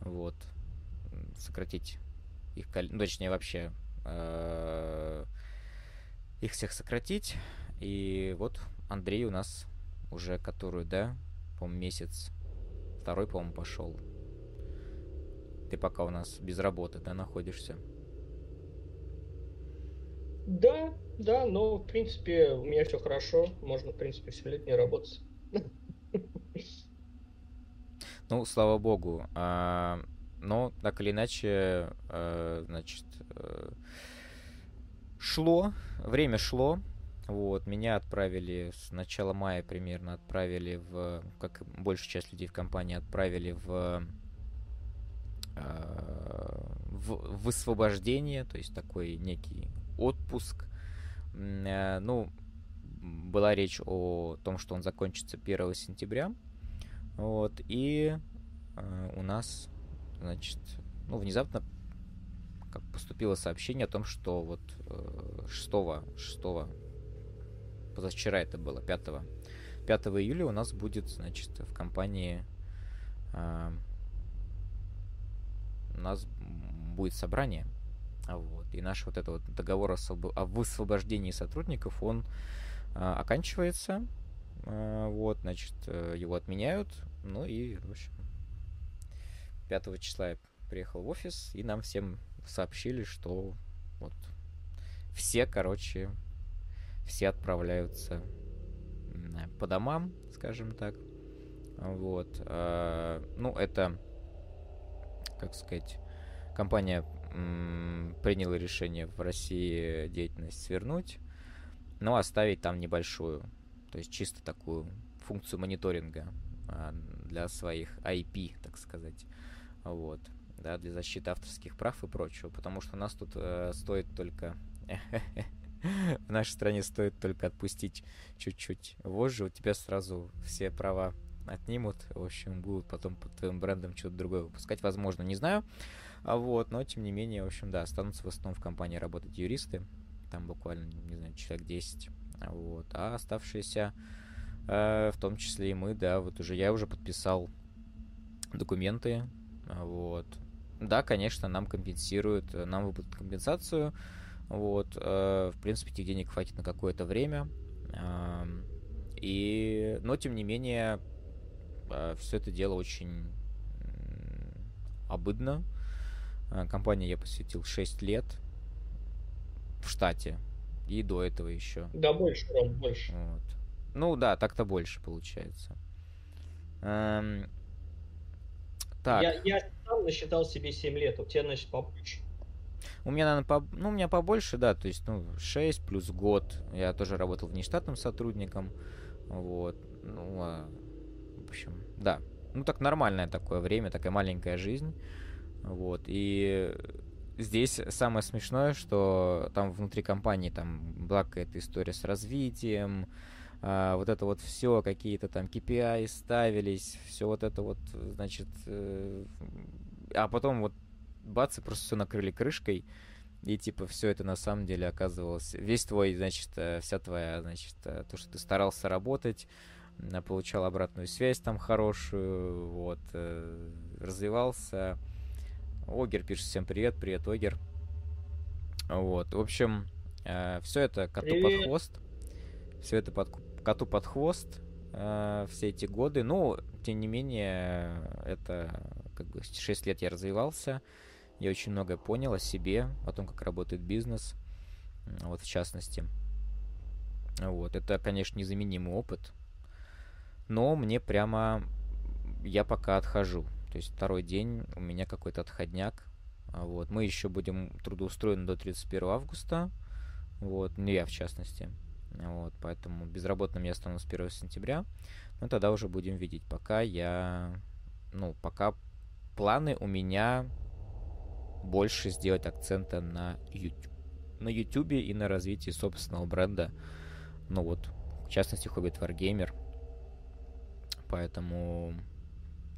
вот, сократить их, ну, точнее, вообще э, их всех сократить. И вот Андрей у нас уже которую, да, по-моему, месяц, второй, по-моему, пошел. Ты пока у нас без работы, да, находишься? Да, да, но, в принципе, у меня все хорошо. Можно, в принципе, все лет не работать. Ну, слава богу. А, но, так или иначе, а, значит, а, шло, время шло, вот, меня отправили с начала мая примерно, отправили в, как большая часть людей в компании, отправили в, э, в высвобождение, то есть такой некий отпуск. Э, ну, была речь о том, что он закончится 1 сентября. Вот, и э, у нас, значит, ну, внезапно поступило сообщение о том, что вот э, 6, 6 позавчера это было, 5, 5 июля у нас будет, значит, в компании э, у нас будет собрание. Вот. И наш вот этот вот договор о, высвобождении сотрудников, он э, оканчивается. Э, вот, значит, э, его отменяют. Ну и, в общем, 5 числа я приехал в офис, и нам всем сообщили, что вот все, короче, все отправляются по домам, скажем так. Вот. А, ну, это, как сказать, компания приняла решение в России деятельность свернуть, но оставить там небольшую, то есть чисто такую функцию мониторинга а, для своих IP, так сказать. Вот. Да, для защиты авторских прав и прочего, потому что у нас тут э, стоит только в нашей стране стоит только отпустить чуть-чуть вожжи, у тебя сразу все права отнимут, в общем, будут потом под твоим брендом что-то другое выпускать, возможно, не знаю, а вот, но тем не менее, в общем, да, останутся в основном в компании работать юристы, там буквально, не знаю, человек 10, вот, а оставшиеся, э, в том числе и мы, да, вот уже я уже подписал документы, вот, да, конечно, нам компенсируют, нам выплатят компенсацию, вот, э, в принципе, этих денег хватит на какое-то время. Э, и, но, тем не менее, э, все это дело очень обыдно. Э, компании я посвятил 6 лет в штате. И до этого еще. Да, больше, Ром, больше. Вот. Ну да, так-то больше получается. Эм... Так. Я, я сам насчитал себе 7 лет, у тебя, значит, побольше. У меня, наверное, по, ну, у меня побольше, да, то есть, ну, 6 плюс год. Я тоже работал внештатным сотрудником. Вот. Ну, а, в общем, да. Ну, так нормальное такое время, такая маленькая жизнь. Вот. И здесь самое смешное, что там внутри компании там была какая-то история с развитием, а, вот это вот все, какие-то там KPI ставились, все вот это вот, значит, э, а потом вот бац, и просто все накрыли крышкой. И типа все это на самом деле оказывалось. Весь твой, значит, э, вся твоя, значит, э, то, что ты старался работать, получал обратную связь там хорошую, вот, э, развивался. Огер пишет всем привет, привет, Огер. Вот, в общем, все это коту привет. под хвост. Все это под, коту под хвост все эти годы. Ну, тем не менее, это как бы 6 лет я развивался. Я очень многое понял о себе, о том, как работает бизнес, вот в частности. Вот, это, конечно, незаменимый опыт, но мне прямо, я пока отхожу. То есть второй день у меня какой-то отходняк. Вот, мы еще будем трудоустроены до 31 августа, вот, ну я в частности. Вот, поэтому безработным я стану с 1 сентября. Но тогда уже будем видеть. Пока я, ну, пока планы у меня больше сделать акцента на YouTube. На YouTube и на развитии собственного бренда. Ну вот, в частности, Hobbit Wargamer. Поэтому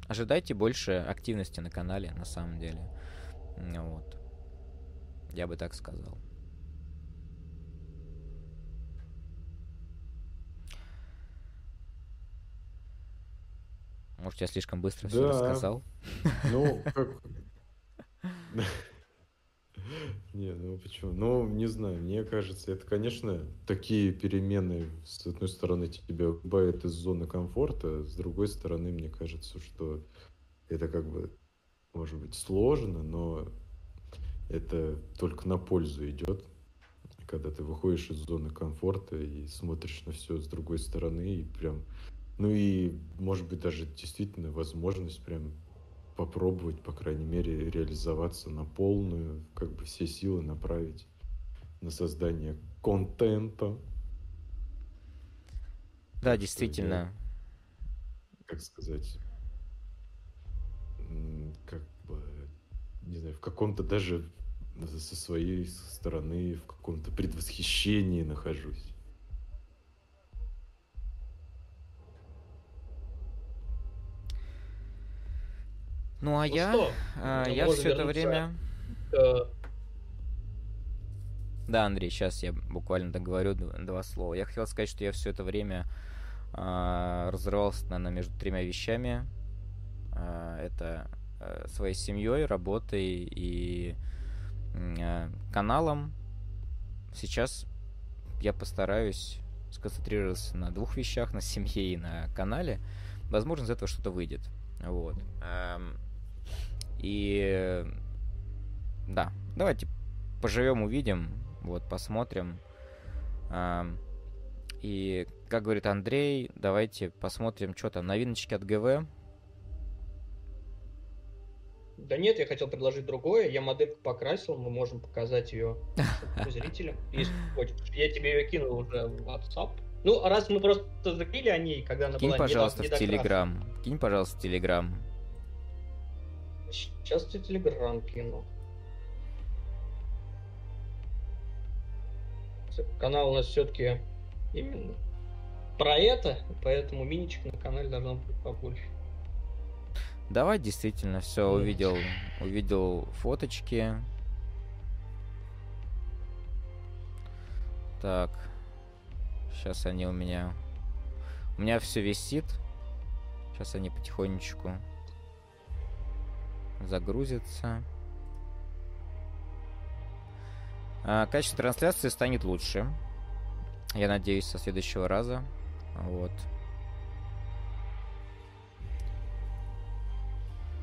ожидайте больше активности на канале, на самом деле. Вот. Я бы так сказал. Может, я слишком быстро да. все рассказал? Ну, как... Не, ну почему? Ну, не знаю, мне кажется, это, конечно, такие перемены, с одной стороны, тебя выбивают из зоны комфорта, с другой стороны, мне кажется, что это как бы, может быть, сложно, но это только на пользу идет, когда ты выходишь из зоны комфорта и смотришь на все с другой стороны, и прям, ну и, может быть, даже действительно возможность прям попробовать, по крайней мере, реализоваться на полную, как бы все силы направить на создание контента. Да, так действительно. Я, как сказать, как бы, не знаю, в каком-то даже со своей стороны в каком-то предвосхищении нахожусь. Ну а ну я, что? А, я все это время... К... Да, Андрей, сейчас я буквально договорю два слова. Я хотел сказать, что я все это время а, разрывался, наверное, между тремя вещами. А, это а, своей семьей, работой и а, каналом. Сейчас я постараюсь сконцентрироваться на двух вещах, на семье и на канале. Возможно, из этого что-то выйдет. Вот. И да, давайте поживем, увидим, вот, посмотрим. И, как говорит Андрей, давайте посмотрим, что там, новиночки от ГВ. Да нет, я хотел предложить другое. Я модельку покрасил, мы можем показать ее зрителям, если хочешь. Я тебе ее кинул уже в WhatsApp. Ну, раз мы просто закрыли о ней, когда она Кинь, была пожалуйста, в Телеграм. Кинь, пожалуйста, в Телеграм. Сейчас тебе Телеграм кину. Канал у нас все-таки именно про это, поэтому миничек на канале должно быть побольше. Давай действительно все увидел, увидел фоточки. Так, сейчас они у меня, у меня все висит. Сейчас они потихонечку загрузится. А, качество трансляции станет лучше. Я надеюсь, со следующего раза. Вот.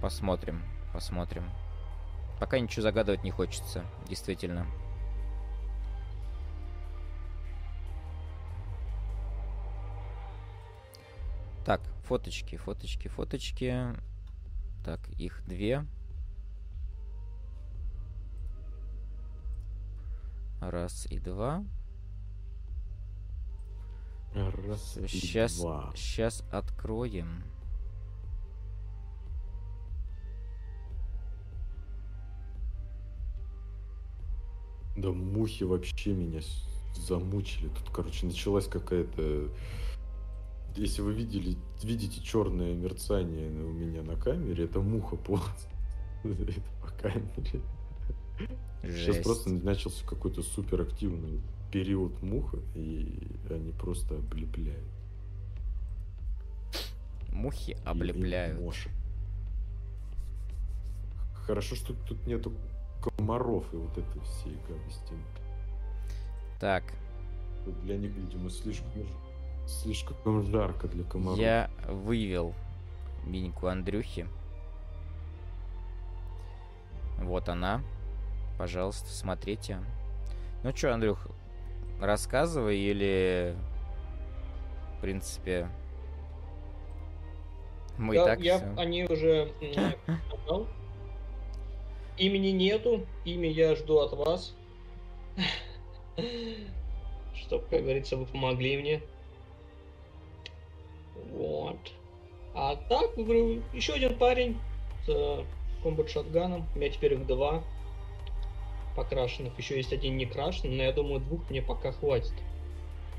Посмотрим, посмотрим. Пока ничего загадывать не хочется, действительно. Так, фоточки, фоточки, фоточки. Так, их две. Раз и два. Раз сейчас, и два. Сейчас откроем. Да мухи вообще меня замучили. Тут, короче, началась какая-то если вы видели, видите черное мерцание у меня на камере, это муха ползает. По камере. Жесть. Сейчас просто начался какой-то супер активный период муха, и они просто облепляют. Мухи облепляют. И, Хорошо, что тут нету комаров и вот этой всей гадости. Так. Для них, видимо, слишком Слишком жарко для комаров. Я вывел миньку Андрюхи. Вот она. Пожалуйста, смотрите. Ну что, Андрюх, рассказывай или... В принципе... Мы да, так я все... они уже Имени нету, имя я жду от вас. Чтоб, как говорится, вы помогли мне. Вот. А так, говорю, еще один парень с комбат шотганом. У меня теперь их два. покрашенных, еще есть один не крашеный, но я думаю, двух мне пока хватит.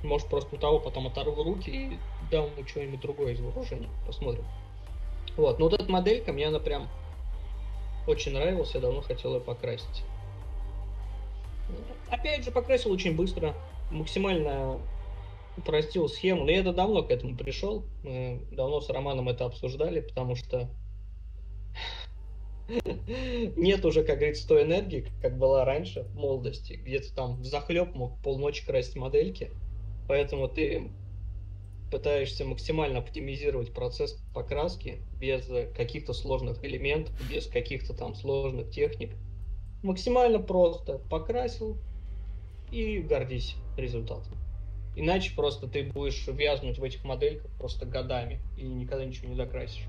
Может, просто у того потом оторву руки и дам ему что-нибудь другое из вооружения. Посмотрим. Вот, но вот эта моделька, мне она прям очень нравилась, я давно хотел ее покрасить. Опять же, покрасил очень быстро, максимально упростил схему, но я это давно к этому пришел, мы давно с Романом это обсуждали, потому что нет уже, как говорится, той энергии, как была раньше, в молодости, где то там в захлеб мог полночи красить модельки, поэтому ты пытаешься максимально оптимизировать процесс покраски без каких-то сложных элементов, без каких-то там сложных техник. Максимально просто покрасил и гордись результатом. Иначе просто ты будешь вязнуть в этих модельках просто годами и никогда ничего не докрасишь.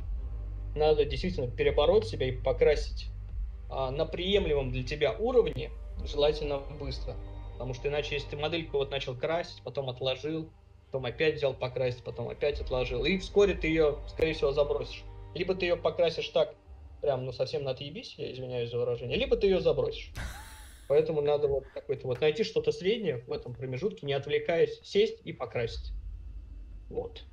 Надо действительно перебороть себя и покрасить а, на приемлемом для тебя уровне, желательно быстро. Потому что иначе, если ты модельку вот начал красить, потом отложил, потом опять взял покрасить, потом опять отложил. И вскоре ты ее, скорее всего, забросишь. Либо ты ее покрасишь так, прям, ну, совсем на отъебись, я извиняюсь за выражение, либо ты ее забросишь. Поэтому надо вот какой-то вот найти что-то среднее в этом промежутке, не отвлекаясь, сесть и покрасить. Вот.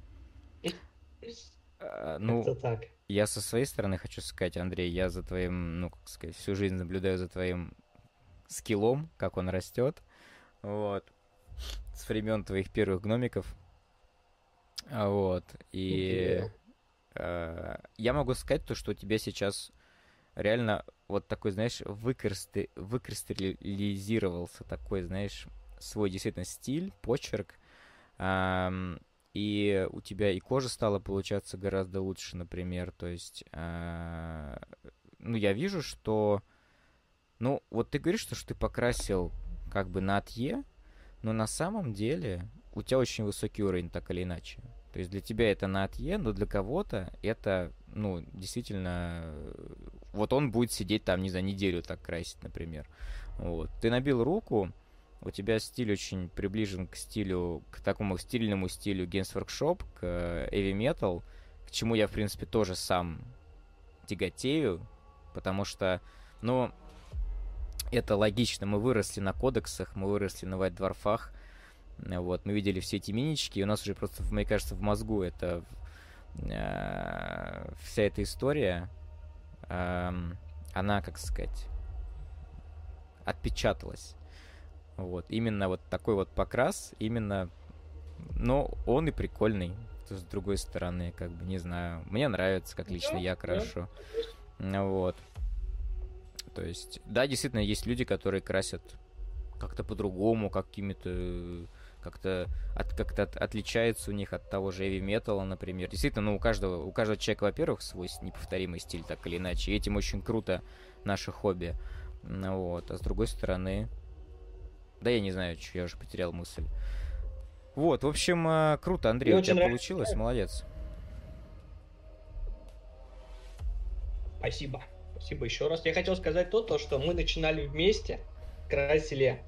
А, ну, Это так. Я со своей стороны хочу сказать, Андрей, я за твоим, ну, как сказать, всю жизнь наблюдаю за твоим скиллом, как он растет. Вот с времен твоих первых гномиков. А, вот. И э, я могу сказать то, что у тебя сейчас реально вот такой, знаешь, выкристи... выкристаллизировался такой, знаешь, свой действительно стиль, почерк. Эм, и у тебя и кожа стала получаться гораздо лучше, например. То есть, э, ну, я вижу, что... Ну, вот ты говоришь, что, что ты покрасил как бы на отъе, но на самом деле у тебя очень высокий уровень, так или иначе. То есть для тебя это на отъе, но для кого-то это, ну, действительно, вот он будет сидеть там, не за неделю так красить, например. Вот. Ты набил руку, у тебя стиль очень приближен к стилю, к такому стильному стилю Games Workshop, к Heavy Metal, к чему я, в принципе, тоже сам тяготею, потому что, ну, это логично. Мы выросли на кодексах, мы выросли на White Dwarf'ах. Вот, мы видели все эти минички, и у нас уже просто, мне кажется, в мозгу это э, вся эта история, э, она, как сказать, отпечаталась. Вот, именно вот такой вот покрас, именно, но он и прикольный. с другой стороны, как бы, не знаю, мне нравится, как лично я крашу. Вот. То есть, да, действительно, есть люди, которые красят как-то по-другому, какими-то как-то от, как-то от, отличается у них от того же heavy металла, например. Действительно, ну, у каждого, у каждого человека, во-первых, свой неповторимый стиль, так или иначе. И этим очень круто наше хобби. Ну, вот. А с другой стороны... Да я не знаю, что я уже потерял мысль. Вот, в общем, э, круто, Андрей, Мне у тебя получилось, молодец. Спасибо. Спасибо еще раз. Я хотел сказать то, то, что мы начинали вместе, красили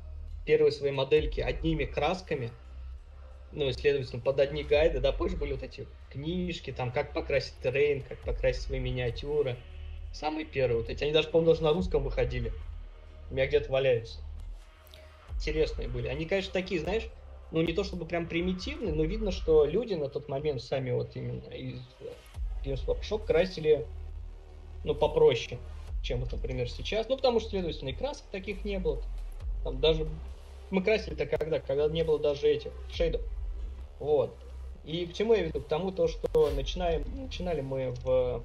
первые свои модельки одними красками, ну, и, следовательно, под одни гайды, да, позже были вот эти книжки, там, как покрасить террейн, как покрасить свои миниатюры. Самые первые вот эти, они даже, по-моему, даже на русском выходили. У меня где-то валяются. Интересные были. Они, конечно, такие, знаешь, ну, не то чтобы прям примитивные, но видно, что люди на тот момент сами вот именно из Games Workshop красили ну, попроще, чем вот, например, сейчас. Ну, потому что, следовательно, и красок таких не было. Там даже мы красили-то когда? Когда не было даже этих шейдов. Вот. И к чему я веду? К тому, то, что начинаем, начинали мы в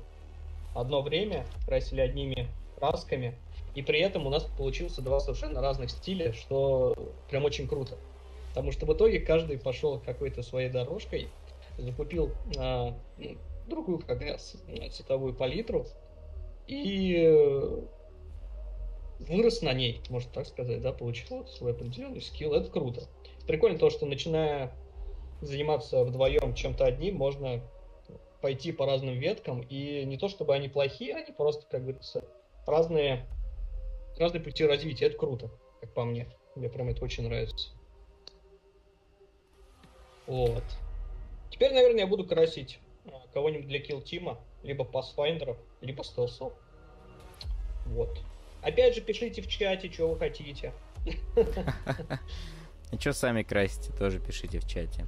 одно время, красили одними красками, и при этом у нас получился два совершенно разных стиля, что прям очень круто. Потому что в итоге каждый пошел какой-то своей дорожкой, закупил а, ну, другую как раз цветовую палитру, и вырос на ней, можно так сказать, да, получил свой определенный скилл, это круто. Прикольно то, что начиная заниматься вдвоем чем-то одним, можно пойти по разным веткам, и не то чтобы они плохие, они просто, как говорится, разные, разные пути развития, это круто, как по мне. Мне прям это очень нравится. Вот. Теперь, наверное, я буду красить а, кого-нибудь для Kill Team а, либо Pathfinder ов, либо стелсов. Вот. Опять же, пишите в чате, что вы хотите. И что сами красите, тоже пишите в чате.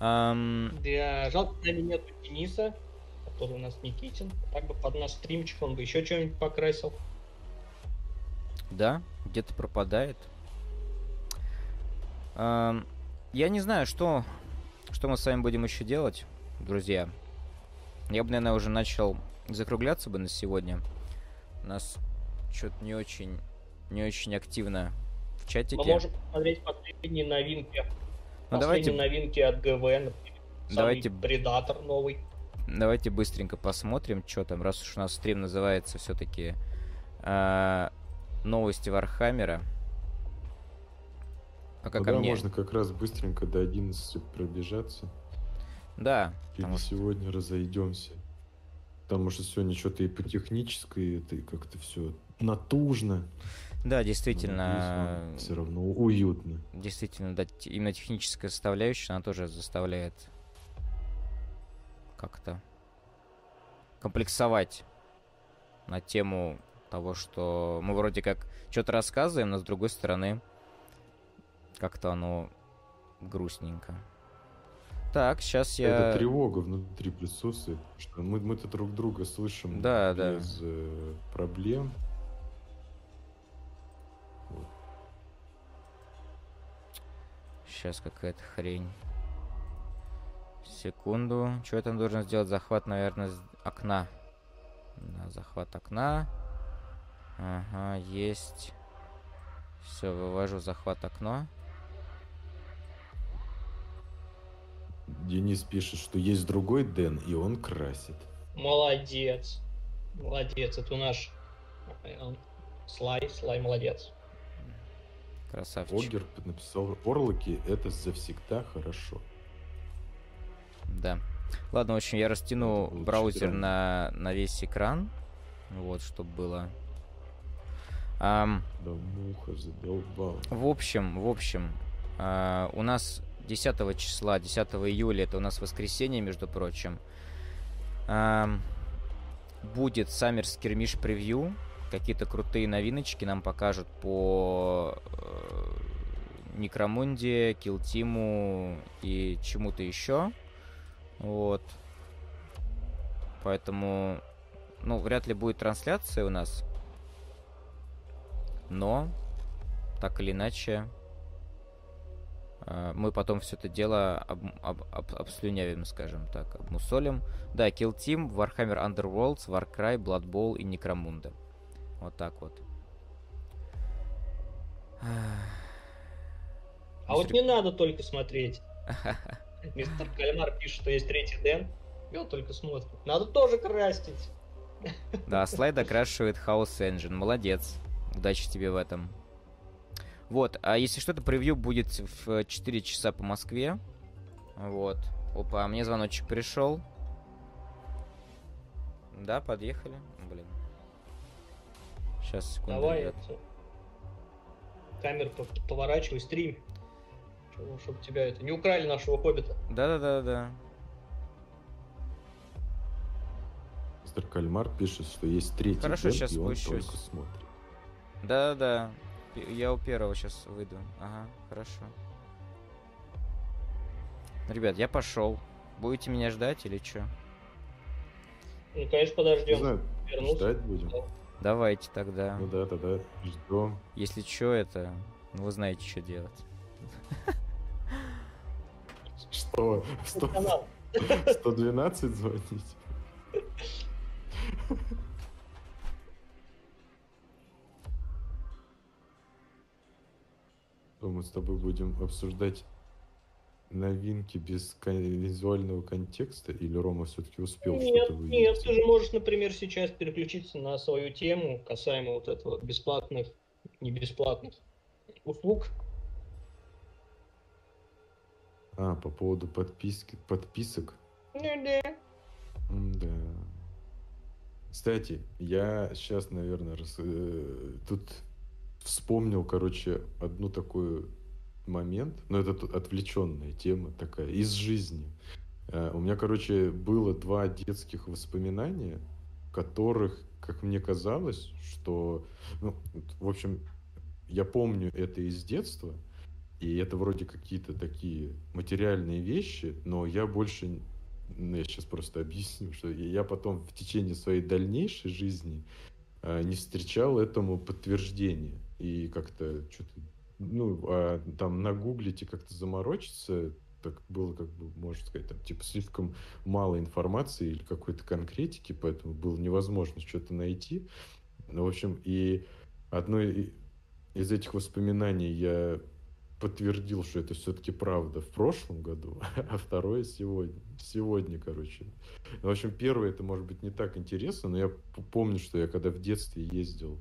Да, жалко, нами нет Дениса, который у нас Никитин. Так бы под наш стримчик он бы еще что-нибудь покрасил. Да, где-то пропадает. Я не знаю, что, что мы с вами будем еще делать, друзья. Я бы, наверное, уже начал закругляться бы на сегодня. Нас что-то не очень, не очень активно в чатике. Мы можем посмотреть последние новинки ну, давайте... новинки от ГВН. Давайте... Предатор новый. Давайте быстренько посмотрим, что там, раз уж у нас стрим называется все-таки э, а, новости Вархаммера. Пока Куда мне... можно как раз быстренько до 11 пробежаться. Да. Или потому... сегодня разойдемся. Потому что сегодня что-то и по технической, это и как-то все натужно. Да, действительно. Все равно уютно. Действительно, да, именно техническая составляющая, она тоже заставляет как-то комплексовать на тему того, что мы вроде как что-то рассказываем, но с другой стороны как-то оно грустненько. Так, сейчас я... Это тревога внутри присутствует, что мы, мы-то друг друга слышим да, без да. Э, проблем. Сейчас какая-то хрень. Секунду. Что я там должен сделать? Захват, наверное, окна. Да, захват окна. Ага, есть. Все, вывожу захват окна. Денис пишет, что есть другой Дэн, и он красит. Молодец. Молодец. Это наш э, Слай. Слай молодец. Красавчик. Огер написал, орлоки это завсегда хорошо. Да. Ладно, в общем, я растяну браузер на, на весь экран. Вот, чтобы было. Um, да муха задолбал. В общем, в общем, uh, у нас 10 числа, 10 июля, это у нас воскресенье, между прочим, uh, будет Summer Skirmish превью какие-то крутые новиночки нам покажут по э, Некромунде, Килтиму и чему-то еще. Вот. Поэтому, ну, вряд ли будет трансляция у нас. Но, так или иначе, мы потом все это дело об, об, об, обслюнявим, скажем так, обмусолим. Да, Kill Team, Warhammer Underworlds, Warcry, Blood Bowl и Necromunda. Вот так вот. А вот не надо только смотреть. Мистер Кальмар пишет, что есть третий Дэн, и он только смотрит. Надо тоже красить. Да, слайд окрашивает House Engine. Молодец. Удачи тебе в этом. Вот, а если что-то, превью будет в 4 часа по Москве. Вот. Опа, мне звоночек пришел. Да, подъехали. Блин. Сейчас, секунду. Давай, это... камеру поворачивай, стрим. Чтобы тебя это не украли нашего хоббита. Да-да-да-да. Мистер Кальмар пишет, что есть третий Хорошо, сейчас и он спущусь. только смотрит. Да-да-да. Я у первого сейчас выйду. Ага, хорошо. Ребят, я пошел. Будете меня ждать или что? Ну, конечно, подождем. Не знаю, ждать будем. Давайте тогда. Ну да, тогда ждем. Если что, это, ну, вы знаете, что делать. Что? 112 звонить? Мы с тобой будем обсуждать новинки без визуального контекста, или Рома все-таки успел нет, что-то вывести? Нет, ты же можешь, например, сейчас переключиться на свою тему касаемо вот этого бесплатных, не бесплатных услуг. А, по поводу подписки, подписок? Ну да. Да. Кстати, я сейчас, наверное, рас... Э, тут вспомнил, короче, одну такую момент, но это отвлеченная тема такая, из жизни. Э, у меня, короче, было два детских воспоминания. которых, как мне казалось, что, ну, в общем, я помню это из детства, и это вроде какие-то такие материальные вещи, но я больше, ну, я сейчас просто объясню, что я потом в течение своей дальнейшей жизни э, не встречал этому подтверждения. И как-то что-то, ну, а там нагуглить и как-то заморочиться, так было, как бы, можно сказать, там, типа, слишком мало информации или какой-то конкретики, поэтому было невозможно что-то найти. Ну, в общем, и одно из этих воспоминаний я подтвердил, что это все-таки правда в прошлом году, а второе сегодня. Сегодня, короче. В общем, первое, это может быть не так интересно, но я помню, что я когда в детстве ездил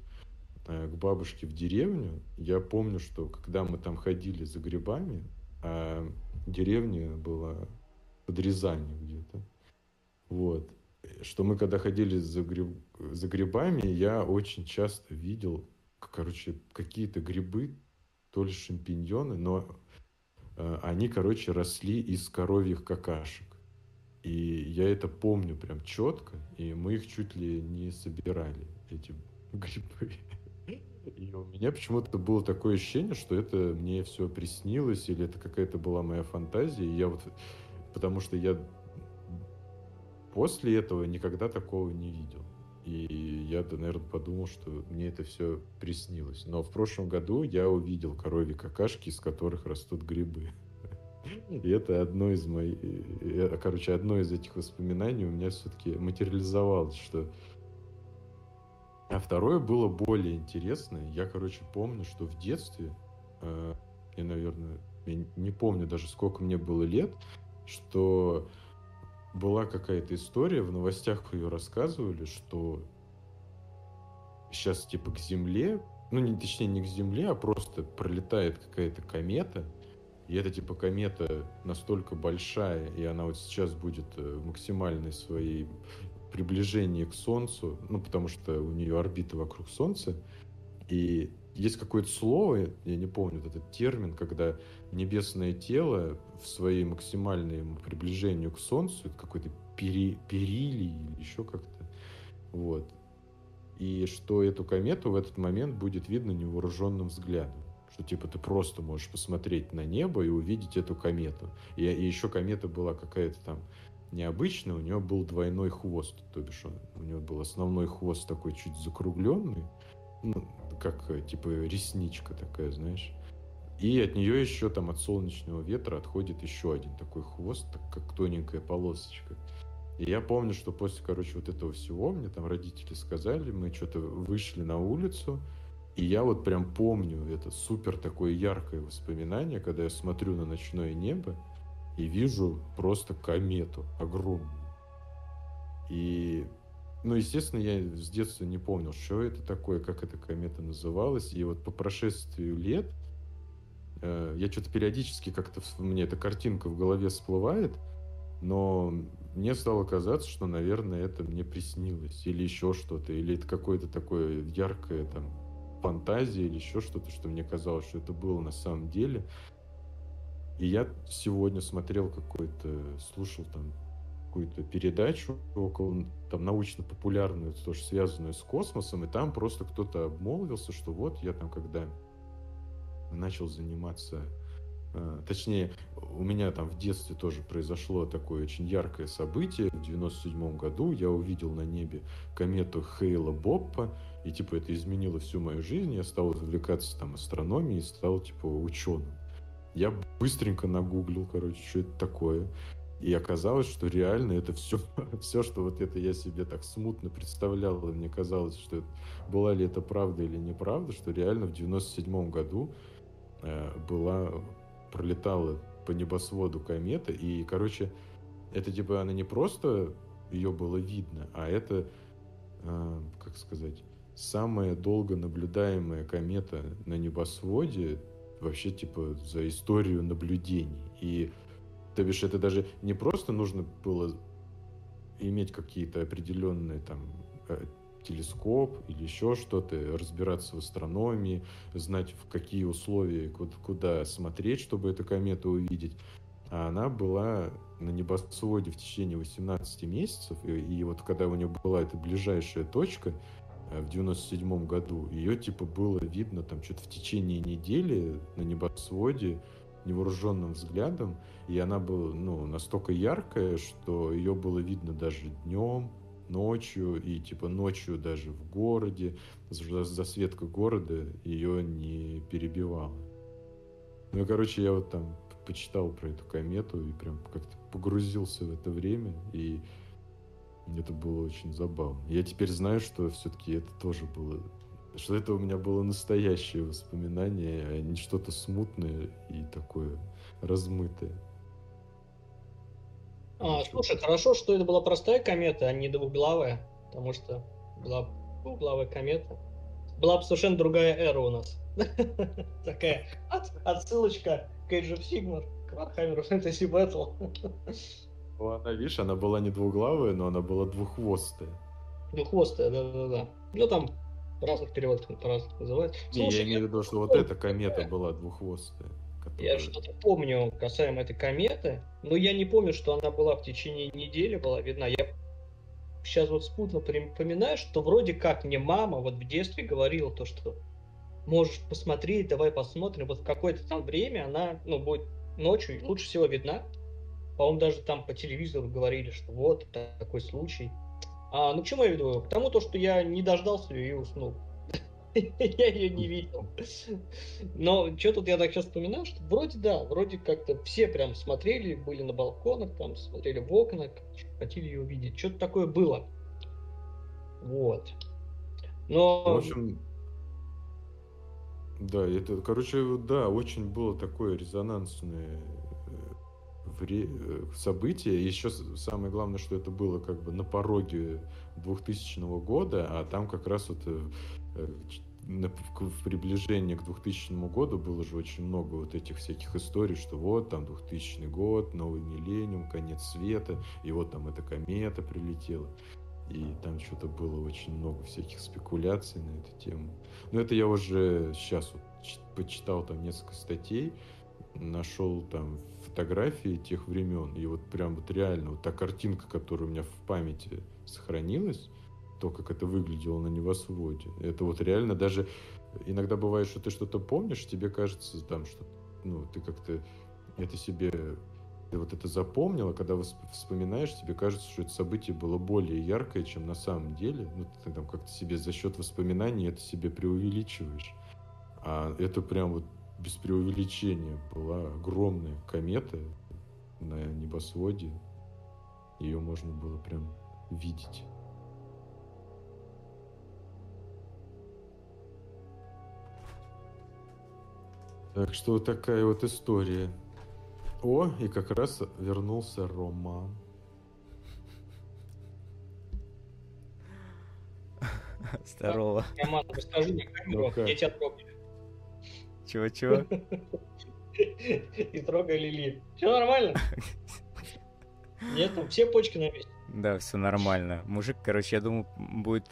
к бабушке в деревню, я помню, что когда мы там ходили за грибами, а деревня была под Рязанью где-то, вот, что мы когда ходили за, гриб, за грибами, я очень часто видел, короче, какие-то грибы то ли шампиньоны, но э, они, короче, росли из коровьих какашек. И я это помню прям четко, и мы их чуть ли не собирали, эти грибы. И у меня почему-то было такое ощущение, что это мне все приснилось, или это какая-то была моя фантазия. И я вот, потому что я после этого никогда такого не видел. И я, наверное, подумал, что мне это все приснилось. Но в прошлом году я увидел коровьи какашки, из которых растут грибы. И это одно из моих... Короче, одно из этих воспоминаний у меня все-таки материализовалось, что... А второе было более интересное. Я, короче, помню, что в детстве, э, я, наверное, я не помню даже, сколько мне было лет, что была какая-то история, в новостях ее рассказывали, что сейчас типа к Земле, ну не, точнее не к Земле, а просто пролетает какая-то комета, и эта типа комета настолько большая, и она вот сейчас будет э, максимальной своей приближении к Солнцу, ну потому что у нее орбита вокруг Солнца, и есть какое-то слово, я не помню этот термин, когда небесное тело в своей максимальном приближению к Солнцу, это какой-то пери, перилий или еще как-то, вот. И что эту комету в этот момент будет видно невооруженным взглядом. Что типа ты просто можешь посмотреть на небо и увидеть эту комету. И, и еще комета была какая-то там необычная, у нее был двойной хвост, то бишь он, у нее был основной хвост такой чуть закругленный, ну, как э, типа ресничка такая, знаешь. И от нее еще там от солнечного ветра отходит еще один такой хвост, так как тоненькая полосочка. И я помню, что после, короче, вот этого всего мне там родители сказали, мы что-то вышли на улицу, и я вот прям помню это супер такое яркое воспоминание, когда я смотрю на ночное небо и вижу просто комету огромную. И ну, естественно, я с детства не помнил, что это такое, как эта комета называлась. И вот по прошествию лет э, я что-то периодически как-то мне эта картинка в голове всплывает, но мне стало казаться, что, наверное, это мне приснилось, или еще что-то, или это какое-то такое яркое там фантазия, или еще что-то, что мне казалось, что это было на самом деле. И я сегодня смотрел какой-то, слушал там какую-то передачу около там научно-популярную, тоже связанную с космосом, и там просто кто-то обмолвился, что вот я там когда начал заниматься э, Точнее, у меня там в детстве тоже произошло такое очень яркое событие. В 97 году я увидел на небе комету Хейла Боппа, и типа это изменило всю мою жизнь. Я стал увлекаться там астрономией, стал типа ученым. Я быстренько нагуглил, короче, что это такое. И оказалось, что реально это все, все, что вот это я себе так смутно представлял, и мне казалось, что это, была ли это правда или неправда, что реально в 97 году э, была, пролетала по небосводу комета, и, короче, это типа она не просто ее было видно, а это, э, как сказать, самая долго наблюдаемая комета на небосводе вообще типа за историю наблюдений. И то бишь это даже не просто нужно было иметь какие-то определенные там э, телескоп или еще что-то, разбираться в астрономии, знать в какие условия, куда, смотреть, чтобы эту комету увидеть. а она была на небосводе в течение 18 месяцев, и, и вот когда у нее была эта ближайшая точка в 97 году, ее типа было видно там что-то в течение недели на небосводе невооруженным взглядом, и она была ну, настолько яркая, что ее было видно даже днем, ночью, и типа ночью даже в городе, засветка города ее не перебивала. Ну, короче, я вот там почитал про эту комету и прям как-то погрузился в это время, и это было очень забавно. Я теперь знаю, что все-таки это тоже было что это у меня было настоящее воспоминание, а не что-то смутное и такое размытое. А, слушай, хорошо, что это была простая комета, а не двухглавая, потому что была двухглавая комета. Была бы совершенно другая эра у нас. Такая отсылочка к Age of Sigmar, к Warhammer Fantasy Battle. Ну, она, видишь, она была не двуглавая, но она была двуххвостая. Двуххвостая, да-да-да. Ну, там разных переводах по-разному называют. Не, я имею в виду, что вот эта комета была двуххвостая. Которая... Я что-то помню касаемо этой кометы, но я не помню, что она была в течение недели, была видна. Я сейчас вот спутно припоминаю, что вроде как мне мама вот в детстве говорила то, что можешь посмотреть, давай посмотрим. Вот в какое-то там время она, ну, будет ночью лучше всего видна. По-моему, даже там по телевизору говорили, что вот такой случай. А, ну, к чему я веду? К тому, то, что я не дождался ее и уснул. я ее не видел. Но что тут я так сейчас вспоминаю, что вроде да, вроде как-то все прям смотрели, были на балконах, там смотрели в окна, хотели ее увидеть. Что-то такое было. Вот. Но... В общем, да, это, короче, да, очень было такое резонансное событие. Еще самое главное, что это было как бы на пороге 2000 года, а там как раз вот э, э, в приближении к 2000 году было же очень много вот этих всяких историй, что вот там 2000 год, новый миллениум, конец света, и вот там эта комета прилетела. И там что-то было очень много всяких спекуляций на эту тему. Но это я уже сейчас вот почитал там несколько статей, нашел там фотографии тех времен, и вот прям вот реально вот та картинка, которая у меня в памяти сохранилась, то, как это выглядело на небосводе, это вот реально даже иногда бывает, что ты что-то помнишь, тебе кажется там, что ну, ты как-то это себе ты вот это запомнила, когда вспоминаешь, тебе кажется, что это событие было более яркое, чем на самом деле. Ну, ты там как-то себе за счет воспоминаний это себе преувеличиваешь. А это прям вот без преувеличения была огромная комета на небосводе. Ее можно было прям видеть. Так что вот такая вот история. О, и как раз вернулся Роман. Здорово. Роман, расскажи мне, как я тебя трогаю. Чего-чего? И трогай Лили. Все нормально? Нет, там все почки на месте. Да, все нормально. Мужик, короче, я думал, будет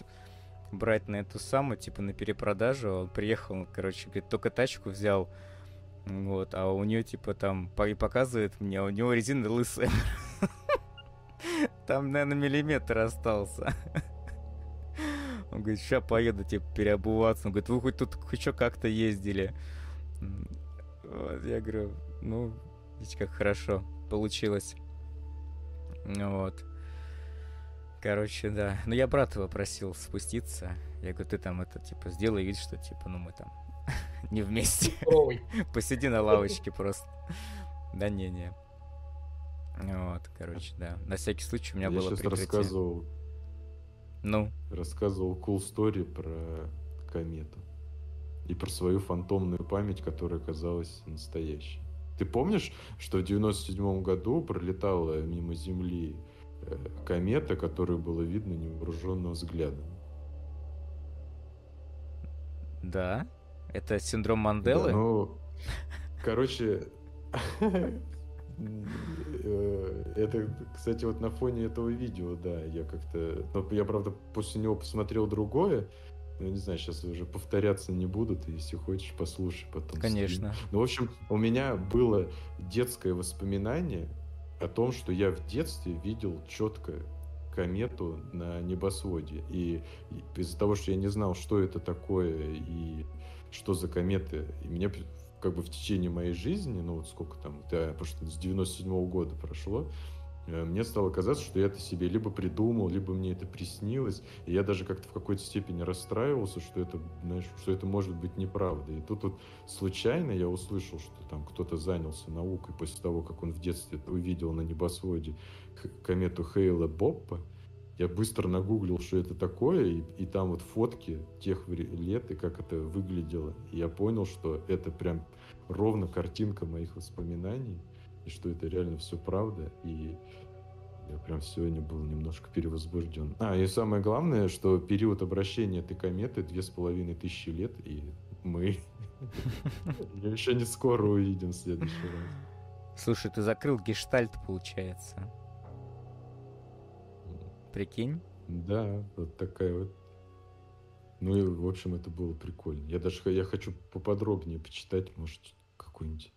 брать на эту самую, типа, на перепродажу. Он приехал, короче, говорит, только тачку взял. Вот, а у нее, типа, там, и показывает мне, у него резина лысая. Там, наверное, миллиметр остался. Он говорит, сейчас поеду, типа, переобуваться. Он говорит, вы хоть тут еще как-то ездили. Вот, я говорю, ну, видите, как хорошо получилось. Вот. Короче, да. Ну, я брат его просил спуститься. Я говорю, ты там это, типа, сделай вид, что, типа, ну, мы там не вместе. Посиди на лавочке просто. Да не-не. Вот, короче, да. На всякий случай у меня я было сейчас рассказывал. Ну? Рассказывал cool story про комету и про свою фантомную память, которая казалась настоящей. Ты помнишь, что в 97 году пролетала мимо Земли э, комета, которую было видно невооруженным взглядом? Да? Это синдром Манделы? Да, ну, короче, э, это, кстати, вот на фоне этого видео, да, я как-то... Я, правда, после него посмотрел другое, я не знаю, сейчас уже повторяться не будут, если хочешь, послушай потом. Конечно. Стрим. Ну, в общем, у меня было детское воспоминание о том, что я в детстве видел четко комету на небосводе. И, из-за того, что я не знал, что это такое и что за кометы, и мне как бы в течение моей жизни, ну вот сколько там, да, потому что с 97 -го года прошло, мне стало казаться, что я это себе либо придумал, либо мне это приснилось. И я даже как-то в какой-то степени расстраивался, что это, знаешь, что это может быть неправда. И тут вот случайно я услышал, что там кто-то занялся наукой после того, как он в детстве увидел на небосводе комету Хейла Боппа. Я быстро нагуглил, что это такое, и, и там вот фотки тех лет, и как это выглядело. И я понял, что это прям ровно картинка моих воспоминаний и что это реально все правда, и я прям сегодня был немножко перевозбужден. А, и самое главное, что период обращения этой кометы две с половиной тысячи лет, и мы еще не скоро увидим в следующий раз. Слушай, ты закрыл гештальт, получается. Прикинь? Да, вот такая вот. Ну и, в общем, это было прикольно. Я даже я хочу поподробнее почитать, может, какую-нибудь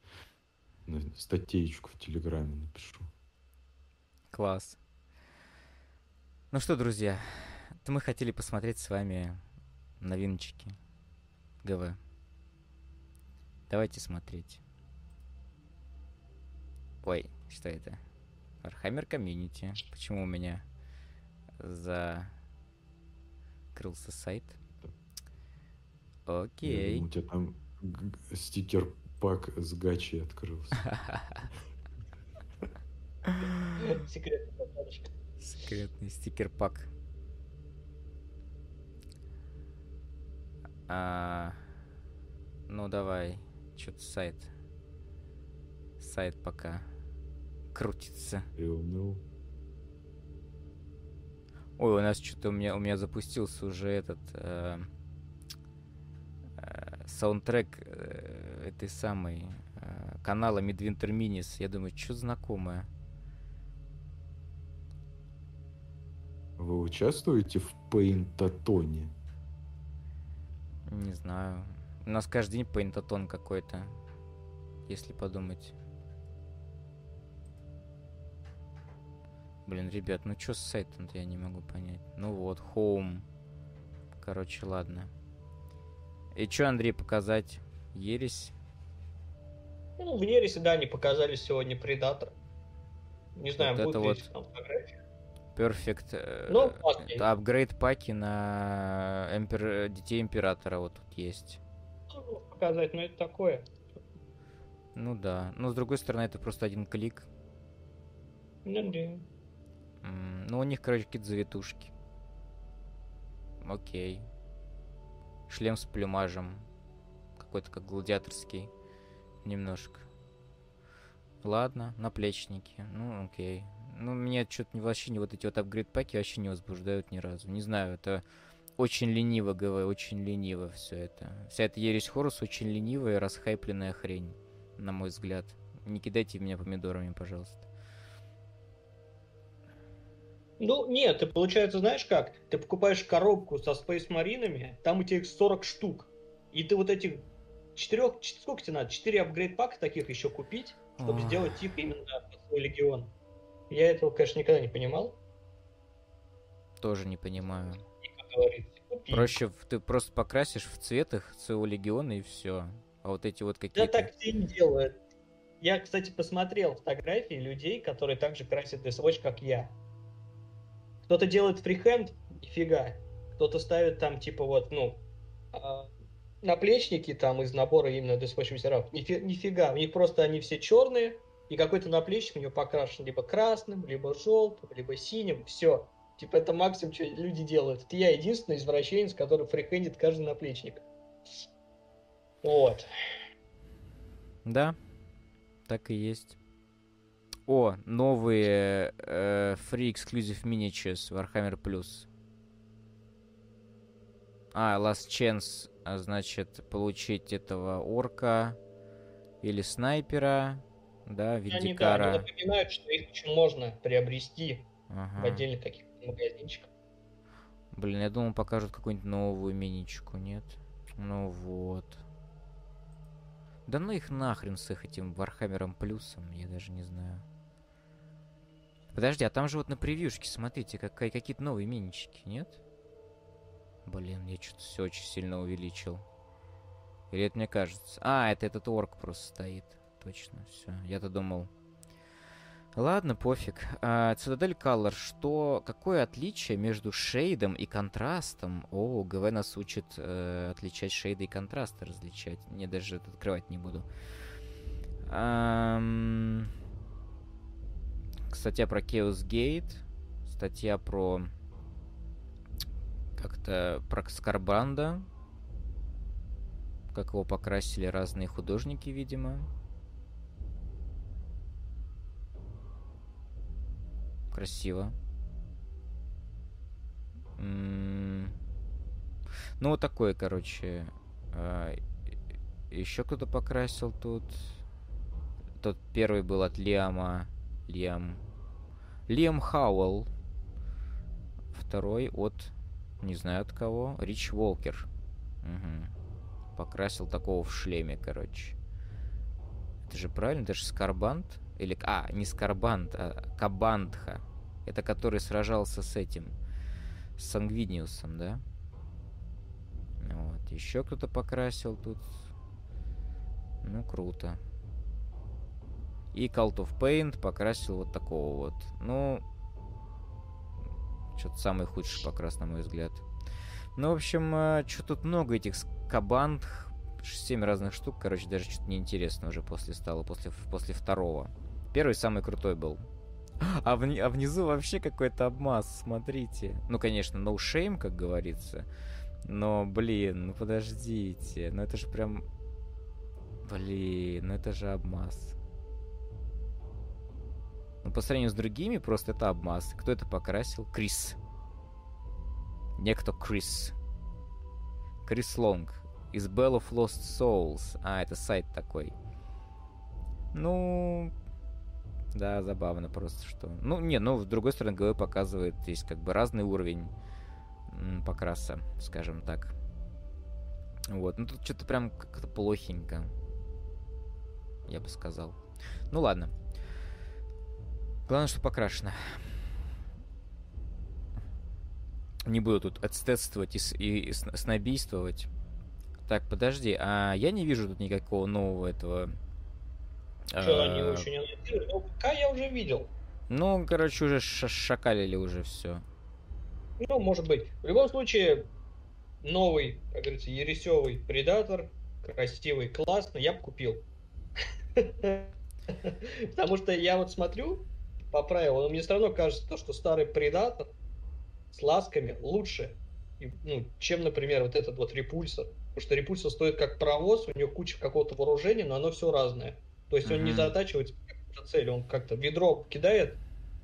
статейку в Телеграме напишу. Класс. Ну что, друзья, то мы хотели посмотреть с вами новиночки ГВ. Давайте смотреть. Ой, что это? Warhammer Community. Почему у меня закрылся сайт? Окей. Я думаю, у тебя там стикер пак с гачи открылся. Секретный стикер-пак. А, ну давай, что-то сайт. Сайт пока крутится. Ой, у нас что-то у меня у меня запустился уже этот э, э, саундтрек э, этой самой э, канала Midwinter Minis. Я думаю, что знакомое. Вы участвуете в пейнтатоне? Не знаю. У нас каждый день пейнтатон какой-то, если подумать. Блин, ребят, ну что с сайтом-то я не могу понять. Ну вот, home. Короче, ладно. И что, Андрей, показать? Ересь? Ну, в Ересе, да, они показали сегодня Предатор. Не знаю, вот будет это ли вот... там Perfect э, ну, апгрейд паки на эмпер... детей императора вот тут есть. Ну, показать, но это такое. Ну да. Но с другой стороны, это просто один клик. Ну да. Ну, у них, короче, какие-то завитушки. Окей. Шлем с плюмажем. Какой-то как гладиаторский. Немножко. Ладно, наплечники. Ну, окей. Ну, меня что-то вообще не вот эти вот апгрейд-паки вообще не возбуждают ни разу. Не знаю, это очень лениво, ГВ, очень лениво все это. Вся эта ересь Хорус очень ленивая и расхайпленная хрень, на мой взгляд. Не кидайте меня помидорами, пожалуйста. Ну, нет, ты, получается, знаешь как? Ты покупаешь коробку со Space Маринами, там у тебя их 40 штук. И ты вот этих четырех, сколько тебе надо? Четыре апгрейд пака таких еще купить, чтобы Ох. сделать их именно под свой легион. Я этого, конечно, никогда не понимал. Тоже не понимаю. Проще ты просто покрасишь в цветах своего легиона и все. А вот эти вот какие-то... Да так все не делают. Я, кстати, посмотрел фотографии людей, которые также красят DSWatch, как я. Кто-то делает фрихенд, нифига. Кто-то ставит там, типа, вот, ну, а, наплечники там из набора именно DSWatch мастеров. Нифига, у них просто они все черные, и какой-то наплечник у него покрашен либо красным, либо желтым, либо синим, все. Типа это максимум, что люди делают. Это я единственный извращенец, который фрихендит каждый наплечник. Вот. Да, так и есть. О, новые э, Free Exclusive Miniatures Warhammer Plus. А, Last Chance, а, значит, получить этого орка или снайпера да, Виндикара. Они, да, они напоминают, что их еще можно приобрести ага. в отдельных каких-то магазинчиках. Блин, я думал, покажут какую-нибудь новую миничку, нет? Ну вот. Да ну их нахрен с их этим Вархаммером плюсом, я даже не знаю. Подожди, а там же вот на превьюшке, смотрите, какая, какие-то новые минички, нет? Блин, я что-то все очень сильно увеличил. Или это мне кажется? А, это этот орк просто стоит. Точно, все. Я-то думал, Ладно, пофиг. А, Citadel Color, что... Какое отличие между шейдом и контрастом? О, ГВ нас учит э, отличать шейды и контрасты, различать. Не даже это открывать не буду. Ам... Статья про Chaos Gate. Статья про... Как-то про Скарбанда. Как его покрасили разные художники, видимо. Красиво. ну, вот такое, короче. А, еще кто-то покрасил тут. Тот первый был от Лиама. Лиам. Лиам Хауэлл. Второй от... Не знаю от кого. Рич Волкер. Угу. Покрасил такого в шлеме, короче. Это же правильно? Это же Скарбант? Или... А, не Скарбант, а Кабандха. Это который сражался с этим, с Сангвиниусом, да? Вот. Еще кто-то покрасил тут. Ну, круто. И Cult of Paint покрасил вот такого вот. Ну, что-то самый худший покрас, на мой взгляд. Ну, в общем, э, что тут много этих кабанд. 7 разных штук, короче, даже что-то неинтересно уже после стало, после, после второго. Первый самый крутой был. А, вни- а внизу вообще какой-то обмаз, смотрите. Ну, конечно, no shame, как говорится. Но, блин, ну подождите. Ну это же прям... Блин, ну это же обмаз. Ну, по сравнению с другими, просто это обмаз. Кто это покрасил? Крис. Некто Крис. Крис Лонг. Из Bell of Lost Souls. А, это сайт такой. Ну, да, забавно просто, что... Ну, не, ну, с другой стороны, ГВ показывает, есть как бы разный уровень покраса, скажем так. Вот, ну тут что-то прям как-то плохенько, я бы сказал. Ну ладно. Главное, что покрашено. Не буду тут отстетствовать и, и, и снобийствовать. Так, подожди, а я не вижу тут никакого нового этого что они его еще не анонсировали? Ну, я уже видел. Ну, короче, уже шакалили уже все. Ну, может быть. В любом случае, новый, как говорится, ересевый предатор, красивый, классный, я бы купил. Потому что я вот смотрю по правилам, мне все равно кажется, то, что старый предатор с ласками лучше, ну, чем, например, вот этот вот репульсор. Потому что репульсор стоит как провоз, у него куча какого-то вооружения, но оно все разное. То есть он не затачивает цель, он как-то ведро кидает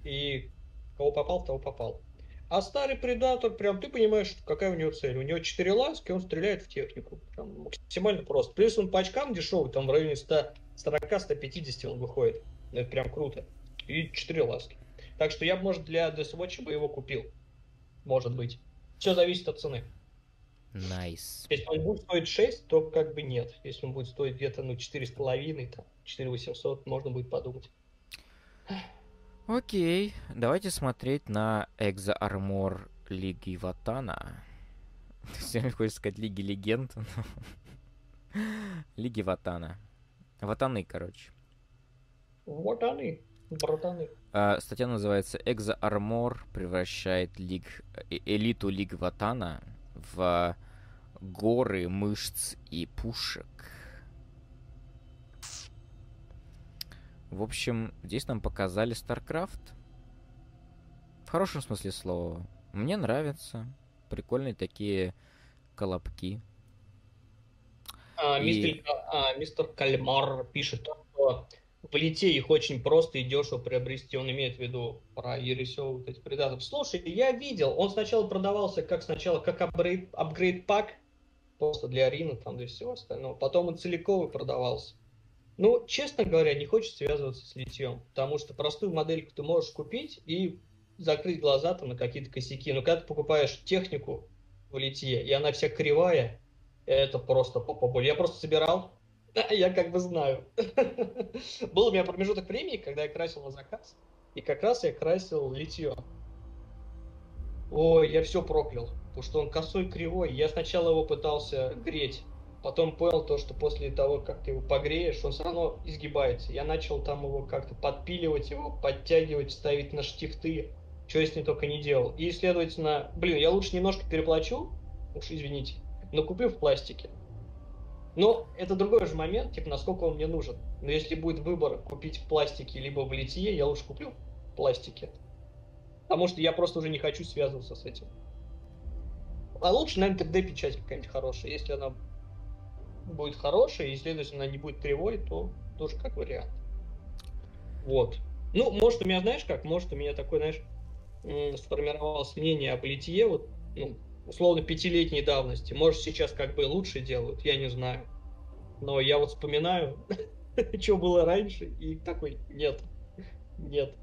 и кого попал, того попал. А старый предатор, прям ты понимаешь, какая у него цель. У него 4 ласки, он стреляет в технику. Прям максимально просто. Плюс он по очкам дешевый, там в районе 140-150 он выходит. Это прям круто. И 4 ласки. Так что я, может, для Deathwatch бы его купил. Может быть. Все зависит от цены. Nice. Если он будет стоить 6, то как бы нет. Если он будет стоить где-то ну 4,5, там, 4800, можно будет подумать. Окей, давайте смотреть на Экзо Армор Лиги Ватана. Все мне хочется сказать Лиги Легенд. Лиги Ватана. Ватаны, короче. Ватаны. Братаны. А, статья называется Экзо Армор превращает лиг, э, элиту Лиг Ватана в горы мышц и пушек. В общем, здесь нам показали StarCraft. В хорошем смысле слова. Мне нравится. Прикольные такие колобки. А, и... мистер, а, мистер Кальмар пишет, что в лите их очень просто и дешево приобрести. Он имеет в виду про Ересева, вот эти предаторов. Слушай, я видел, он сначала продавался как сначала как апгрейд, апгрейд пак, просто для Арины, там, для всего остального. Потом он целиковый продавался. Ну, честно говоря, не хочется связываться с литьем, потому что простую модельку ты можешь купить и закрыть глаза там на какие-то косяки. Но когда ты покупаешь технику в литье, и она вся кривая, это просто попа боль. Я просто собирал, я как бы знаю. Был у меня промежуток времени, когда я красил на заказ, и как раз я красил литье. Ой, я все проклял, потому что он косой, кривой. Я сначала его пытался греть, потом понял то, что после того, как ты его погреешь, он все равно изгибается. Я начал там его как-то подпиливать, его подтягивать, ставить на штифты, что я с ним только не делал. И, следовательно, блин, я лучше немножко переплачу, уж извините, но купил в пластике. Но это другой же момент, типа, насколько он мне нужен. Но если будет выбор купить в пластике либо в литье, я лучше куплю в пластике. Потому что я просто уже не хочу связываться с этим. А лучше, наверное, 3D-печать какая-нибудь хорошая. Если она будет хорошая, и, следовательно, она не будет кривой, то тоже как вариант. Вот. Ну, может, у меня, знаешь как, может, у меня такое, знаешь, сформировалось мнение об литье, вот, ну, условно, пятилетней давности. Может, сейчас как бы лучше делают, я не знаю. Но я вот вспоминаю, что было раньше, и такой, нет, нет.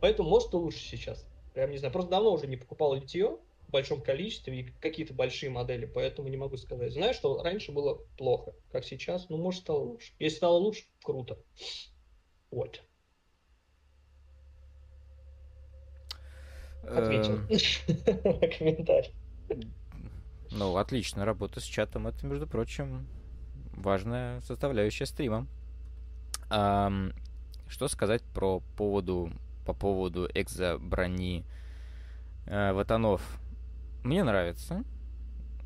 Поэтому, может, и лучше сейчас. Прям не знаю. Просто давно уже не покупал литье в большом количестве и какие-то большие модели, поэтому не могу сказать. Знаю, что раньше было плохо, как сейчас, ну, может, стало лучше. Если стало лучше, круто. Вот. Ответил на комментарий. Ну, отлично, работа с чатом. Это, между прочим, важная составляющая стрима. А, что сказать про поводу, по поводу экзоброни э, ватанов? Мне нравится.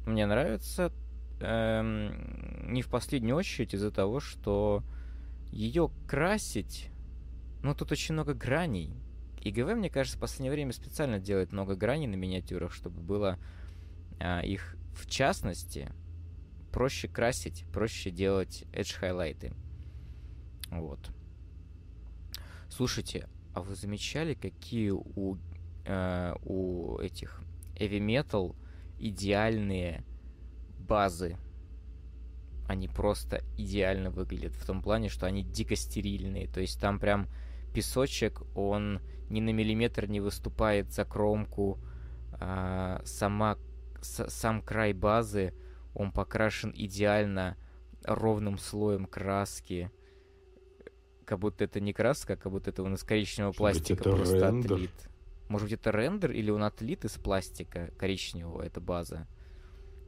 Мне нравится эм, не в последнюю очередь из-за того, что ее красить, ну, тут очень много граней. И ГВ, мне кажется, в последнее время специально делает много граней на миниатюрах, чтобы было а, их, в частности, проще красить, проще делать edge-хайлайты. Вот. Слушайте, а вы замечали, какие у, э, у этих heavy metal идеальные базы? Они просто идеально выглядят в том плане, что они дико стерильные. То есть там прям песочек, он ни на миллиметр не выступает за кромку. А, сама, с, сам край базы, он покрашен идеально ровным слоем краски. Как будто это не краска, как будто это он из коричневого пластика быть, просто рендер? отлит. Может быть, это рендер или он отлит из пластика коричневого, эта база?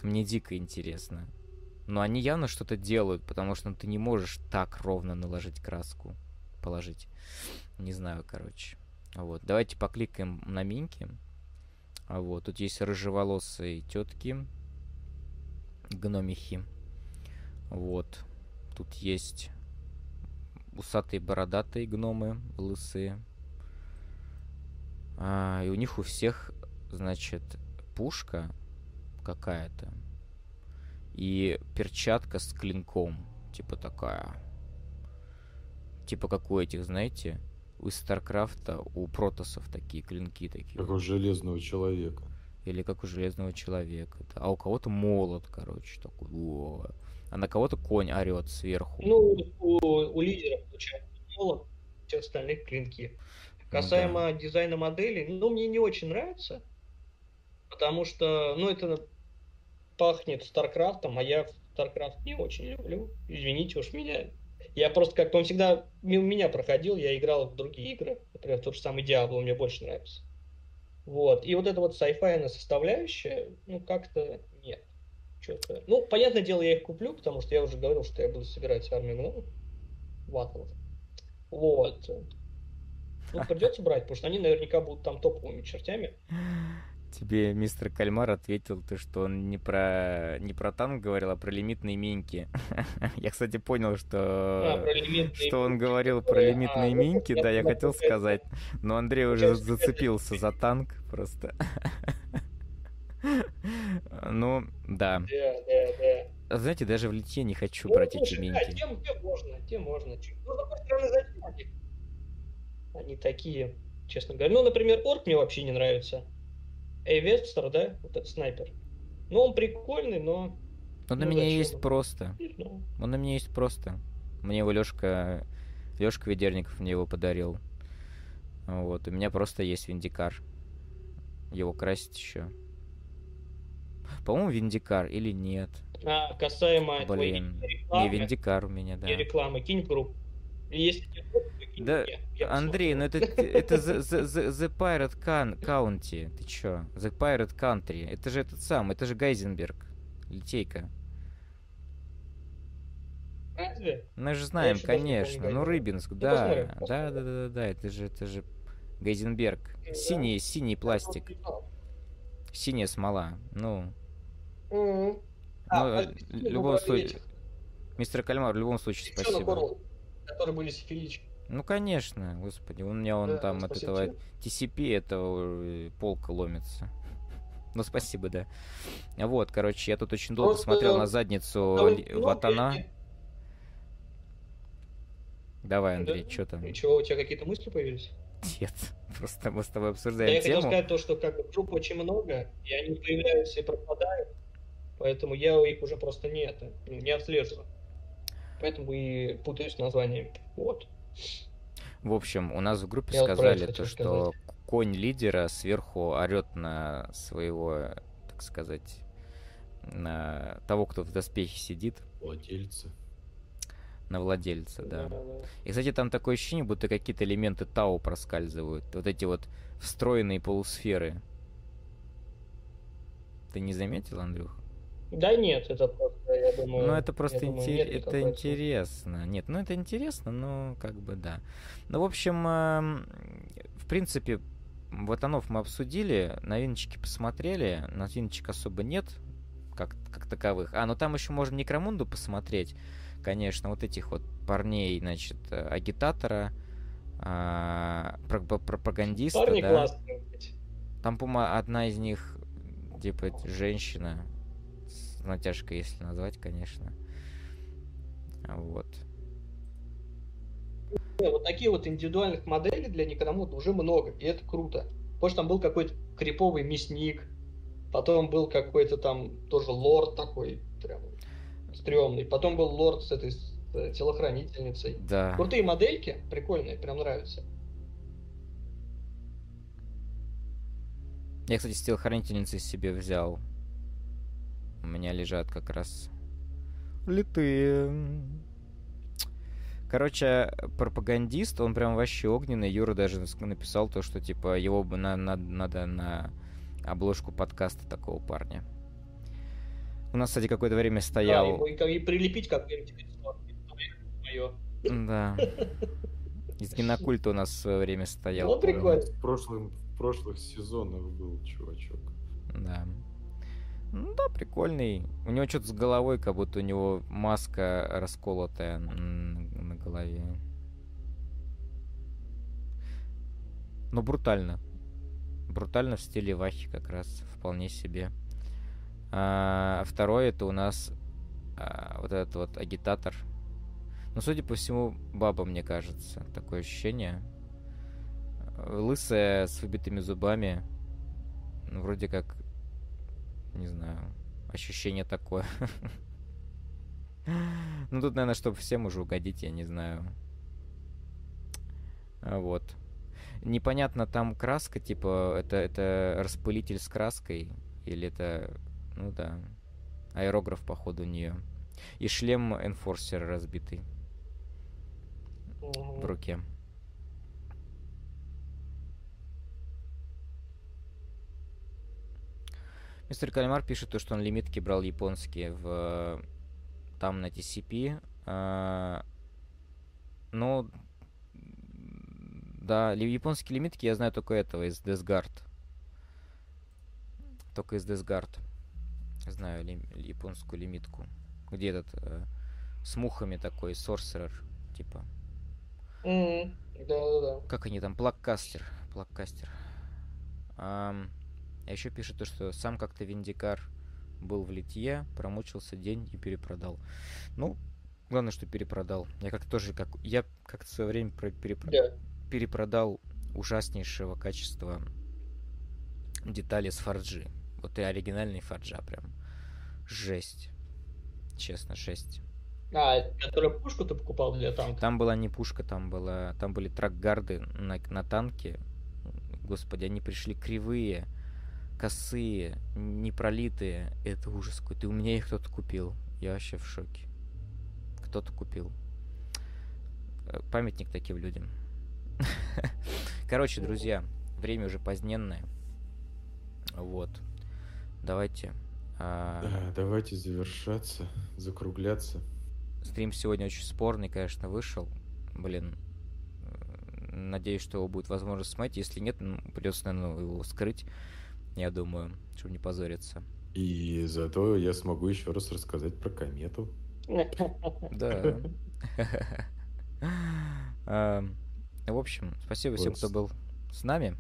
Мне дико интересно. Но они явно что-то делают, потому что ну, ты не можешь так ровно наложить краску. Положить. Не знаю, короче. Вот, давайте покликаем на минки. А вот, тут есть рыжеволосые тетки, гномихи. Вот, тут есть усатые бородатые гномы, лысые. А, и у них у всех, значит, пушка какая-то. И перчатка с клинком. Типа такая. Типа как у этих, знаете, у Старкрафта, у протосов такие клинки такие. Как у Железного Человека. Или как у Железного Человека. А у кого-то молот, короче, такой. О. А на кого-то конь орет сверху. Ну, у, у лидера получается молот, все остальных клинки. Касаемо да. дизайна модели, ну, мне не очень нравится, потому что, ну, это пахнет Старкрафтом, а я Старкрафт не очень люблю. Извините уж меня. Я просто как-то он всегда мимо меня проходил, я играл в другие игры, например, тот же самый Diablo мне больше нравится. Вот. И вот эта вот сайфайная составляющая, ну, как-то нет. Что-то... Ну, понятное дело, я их куплю, потому что я уже говорил, что я буду собирать армию гномов. Ватлов. Вот. Ну, придется брать, потому что они наверняка будут там топовыми чертями. Тебе мистер Кальмар ответил, ты что он не про не про танк говорил, а про лимитные миньки. я, кстати, понял, что а, что он говорил про лимитные а, миньки, да, я хотел сказать, но Андрей уже зацепился за танк просто. ну, да. Да, да, да. Знаете, даже в литье не хочу ну, брать эти миньки. Тем, тем можно, тем можно. Ну, с другой стороны, зачем они? Такие, честно говоря. Ну, например, орк мне вообще не нравится. Эйвестер, да, вот этот снайпер. Ну, он прикольный, но... Он ну, на меня есть просто. Ну. Он на меня есть просто. Мне его Лёшка... Лёшка Ведерников мне его подарил. Вот, у меня просто есть Виндикар. Его красить еще. По-моему, Виндикар или нет. А, касаемо Блин, рекламы, не Виндикар у меня, да. Не рекламы, кинь группу. Если да, Андрей, ну это, это the, the, the, Pirate County. Ты чё? The Pirate Country. Это же этот сам, это же Гайзенберг. Литейка. Разве? Мы же знаем, конечно. Ну, Рыбинск, да. Да, да, да, да, да. Это же, это же Гейзенберг. Синий, синий пластик. Синяя смола. Ну. Ну, а, в любом случае. Мистер Кальмар, в любом случае, спасибо. Которые были сифилички. Ну, конечно, господи, у меня он да, там от этого TCP, этого полка ломится. Ну, спасибо, да. Вот, короче, я тут очень долго Просто... смотрел на задницу да, Ватана. Давай, Андрей, да? что там? И чего, у тебя какие-то мысли появились? Нет, просто мы с тобой обсуждаем да, я тему. Я хотел сказать то, что как бы групп очень много, и они появляются и пропадают, поэтому я их уже просто не, это, не отслеживаю. Поэтому и путаюсь с названиями. Вот. В общем, у нас в группе я сказали то, что сказать. конь лидера сверху орет на своего, так сказать, на того, кто в доспехе сидит. Владельца на владельца, да. И, кстати, там такое ощущение, будто какие-то элементы Тау проскальзывают. Вот эти вот встроенные полусферы. Ты не заметил, Андрюх? Да нет, это просто, я думаю... Ну, это просто думаю, интер... это интересно. Нет, ну это интересно, но как бы да. Ну, в общем, э, в принципе, Ватанов мы обсудили, новиночки посмотрели, новиночек особо нет, как, как таковых. А, ну там еще можно Некромунду посмотреть конечно, вот этих вот парней, значит, э, агитатора, а, пропагандиста, Парни да. классные. Там, по-моему, одна из них, типа, женщина, с натяжкой, если назвать, конечно. Вот. Вот такие вот индивидуальных моделей для Некромута уже много, и это круто. Потому что там был какой-то криповый мясник, потом был какой-то там тоже лорд такой, прям стрёмный. Потом был лорд с этой с э, телохранительницей. Да. Крутые модельки, прикольные, прям нравятся. Я, кстати, с телохранительницей себе взял. У меня лежат как раз литые. Короче, пропагандист, он прям вообще огненный. Юра даже написал то, что типа его бы на, на, надо на обложку подкаста такого парня. У нас, кстати, какое-то время стоял... Да, и, и прилепить как-нибудь мое. Да. Из кинокульта у нас в свое время стоял. Ну, прикольно. В, прошлым, в прошлых сезонах был чувачок. Да. Ну да, прикольный. У него что-то с головой, как будто у него маска расколотая на голове. Но брутально. Брутально в стиле Вахи как раз. Вполне себе. А, второй это у нас а, вот этот вот агитатор. Ну, судя по всему, баба, мне кажется. Такое ощущение. Лысая, с выбитыми зубами. Вроде как, не знаю, ощущение такое. Ну, тут, наверное, чтобы всем уже угодить, я не знаю. А, вот. Непонятно, там краска, типа, это, это распылитель с краской, или это ну да. Аэрограф, походу, у нее. И шлем энфорсера разбитый. В руке. Мистер Кальмар пишет то, что он лимитки брал японские в там на TCP. А, ну, да, японские лимитки я знаю только этого, из Desgard. Только из Desgard знаю ли, японскую лимитку. Где этот э, с мухами такой, сорсерер, типа. Mm-hmm. Да, да, да. Как они там, плаккастер. Плаккастер. А, а еще пишет то, что сам как-то Виндикар был в литье, промучился день и перепродал. Ну, главное, что перепродал. Я как тоже, как я как-то в свое время перепро... yeah. перепродал ужаснейшего качества детали с фарджи. Вот и оригинальный фарджа прям. Жесть. Честно, жесть. А, которая пушку ты покупал для танка? Там была не пушка, там была, там были тракгарды на, на танке. Господи, они пришли кривые, косые, непролитые. Это ужас какой-то. У меня их кто-то купил. Я вообще в шоке. Кто-то купил. Э, памятник таким людям. Короче, друзья, время уже поздненное. Вот. Давайте. А... Да, давайте завершаться, закругляться. Стрим сегодня очень спорный, конечно, вышел. Блин, надеюсь, что его будет возможно смотреть. Если нет, ну, придется, наверное, его скрыть, я думаю, чтобы не позориться. И зато я смогу еще раз рассказать про комету. Да. В общем, спасибо всем, кто был с нами,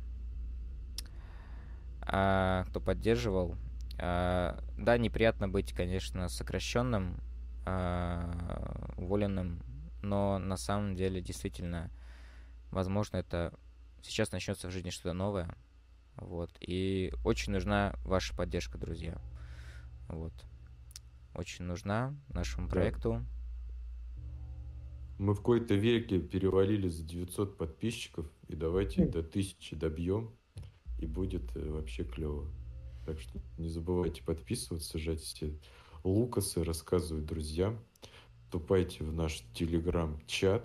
а, кто поддерживал. А, да, неприятно быть, конечно, сокращенным, а, уволенным, но на самом деле действительно, возможно, это сейчас начнется в жизни что-то новое. Вот. И очень нужна ваша поддержка, друзья. Вот. Очень нужна нашему проекту. Да. Мы в какой-то веке перевалили за 900 подписчиков, и давайте до 1000 добьем, и будет э, вообще клево. Так что не забывайте подписываться, жать все лукасы, рассказывать друзьям. Вступайте в наш телеграм-чат.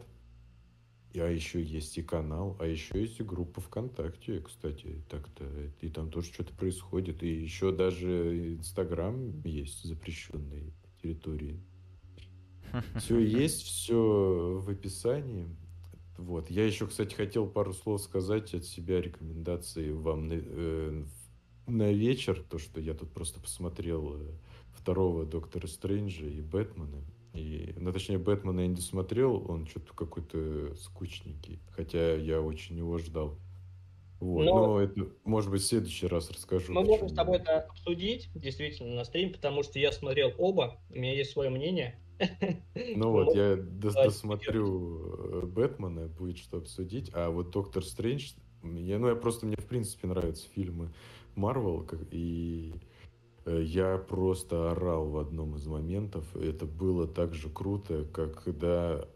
А еще есть и канал, а еще есть и группа ВКонтакте, кстати, так-то. И там тоже что-то происходит. И еще даже Инстаграм есть запрещенной территории. Все есть, все в описании. Вот. Я еще, кстати, хотел пару слов сказать от себя рекомендации вам на, э, на вечер. То, что я тут просто посмотрел э, второго Доктора Стрэнджа и Бэтмена. И, ну, точнее, Бэтмена я не досмотрел, он что-то какой-то скучненький. Хотя я очень его ждал. Вот, но, но это, может быть, в следующий раз расскажу. Мы можем с тобой это обсудить, действительно, на стриме, потому что я смотрел оба, у меня есть свое мнение. Ну вот, я досмотрю э, Бэтмена, будет что обсудить, а вот Доктор Стрэндж, я, ну, я просто, мне, в принципе, нравятся фильмы Марвел, и я просто орал в одном из моментов. Это было так же круто, как когда,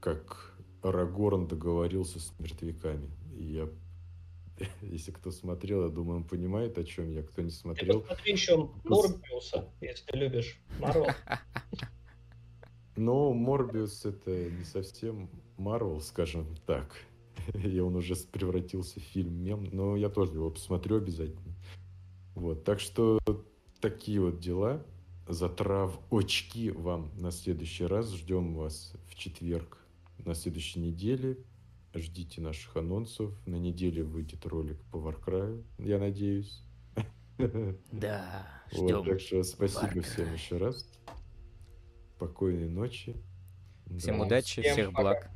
как Арагорн договорился с мертвяками. И я если кто смотрел, я думаю, он понимает, о чем я. Кто не смотрел... Ты посмотри еще Морбиуса, если ты любишь Марвел. Но Морбиус это не совсем Марвел, скажем так. И он уже превратился в фильм мем, но я тоже его посмотрю обязательно. Вот, так что такие вот дела. Затрав очки вам на следующий раз. Ждем вас в четверг на следующей неделе. Ждите наших анонсов. На неделе выйдет ролик по Warcry, я надеюсь. Да, ждем. Вот, так что спасибо Warcry. всем еще раз. Спокойной ночи. Всем да. удачи, всем всех пока. благ.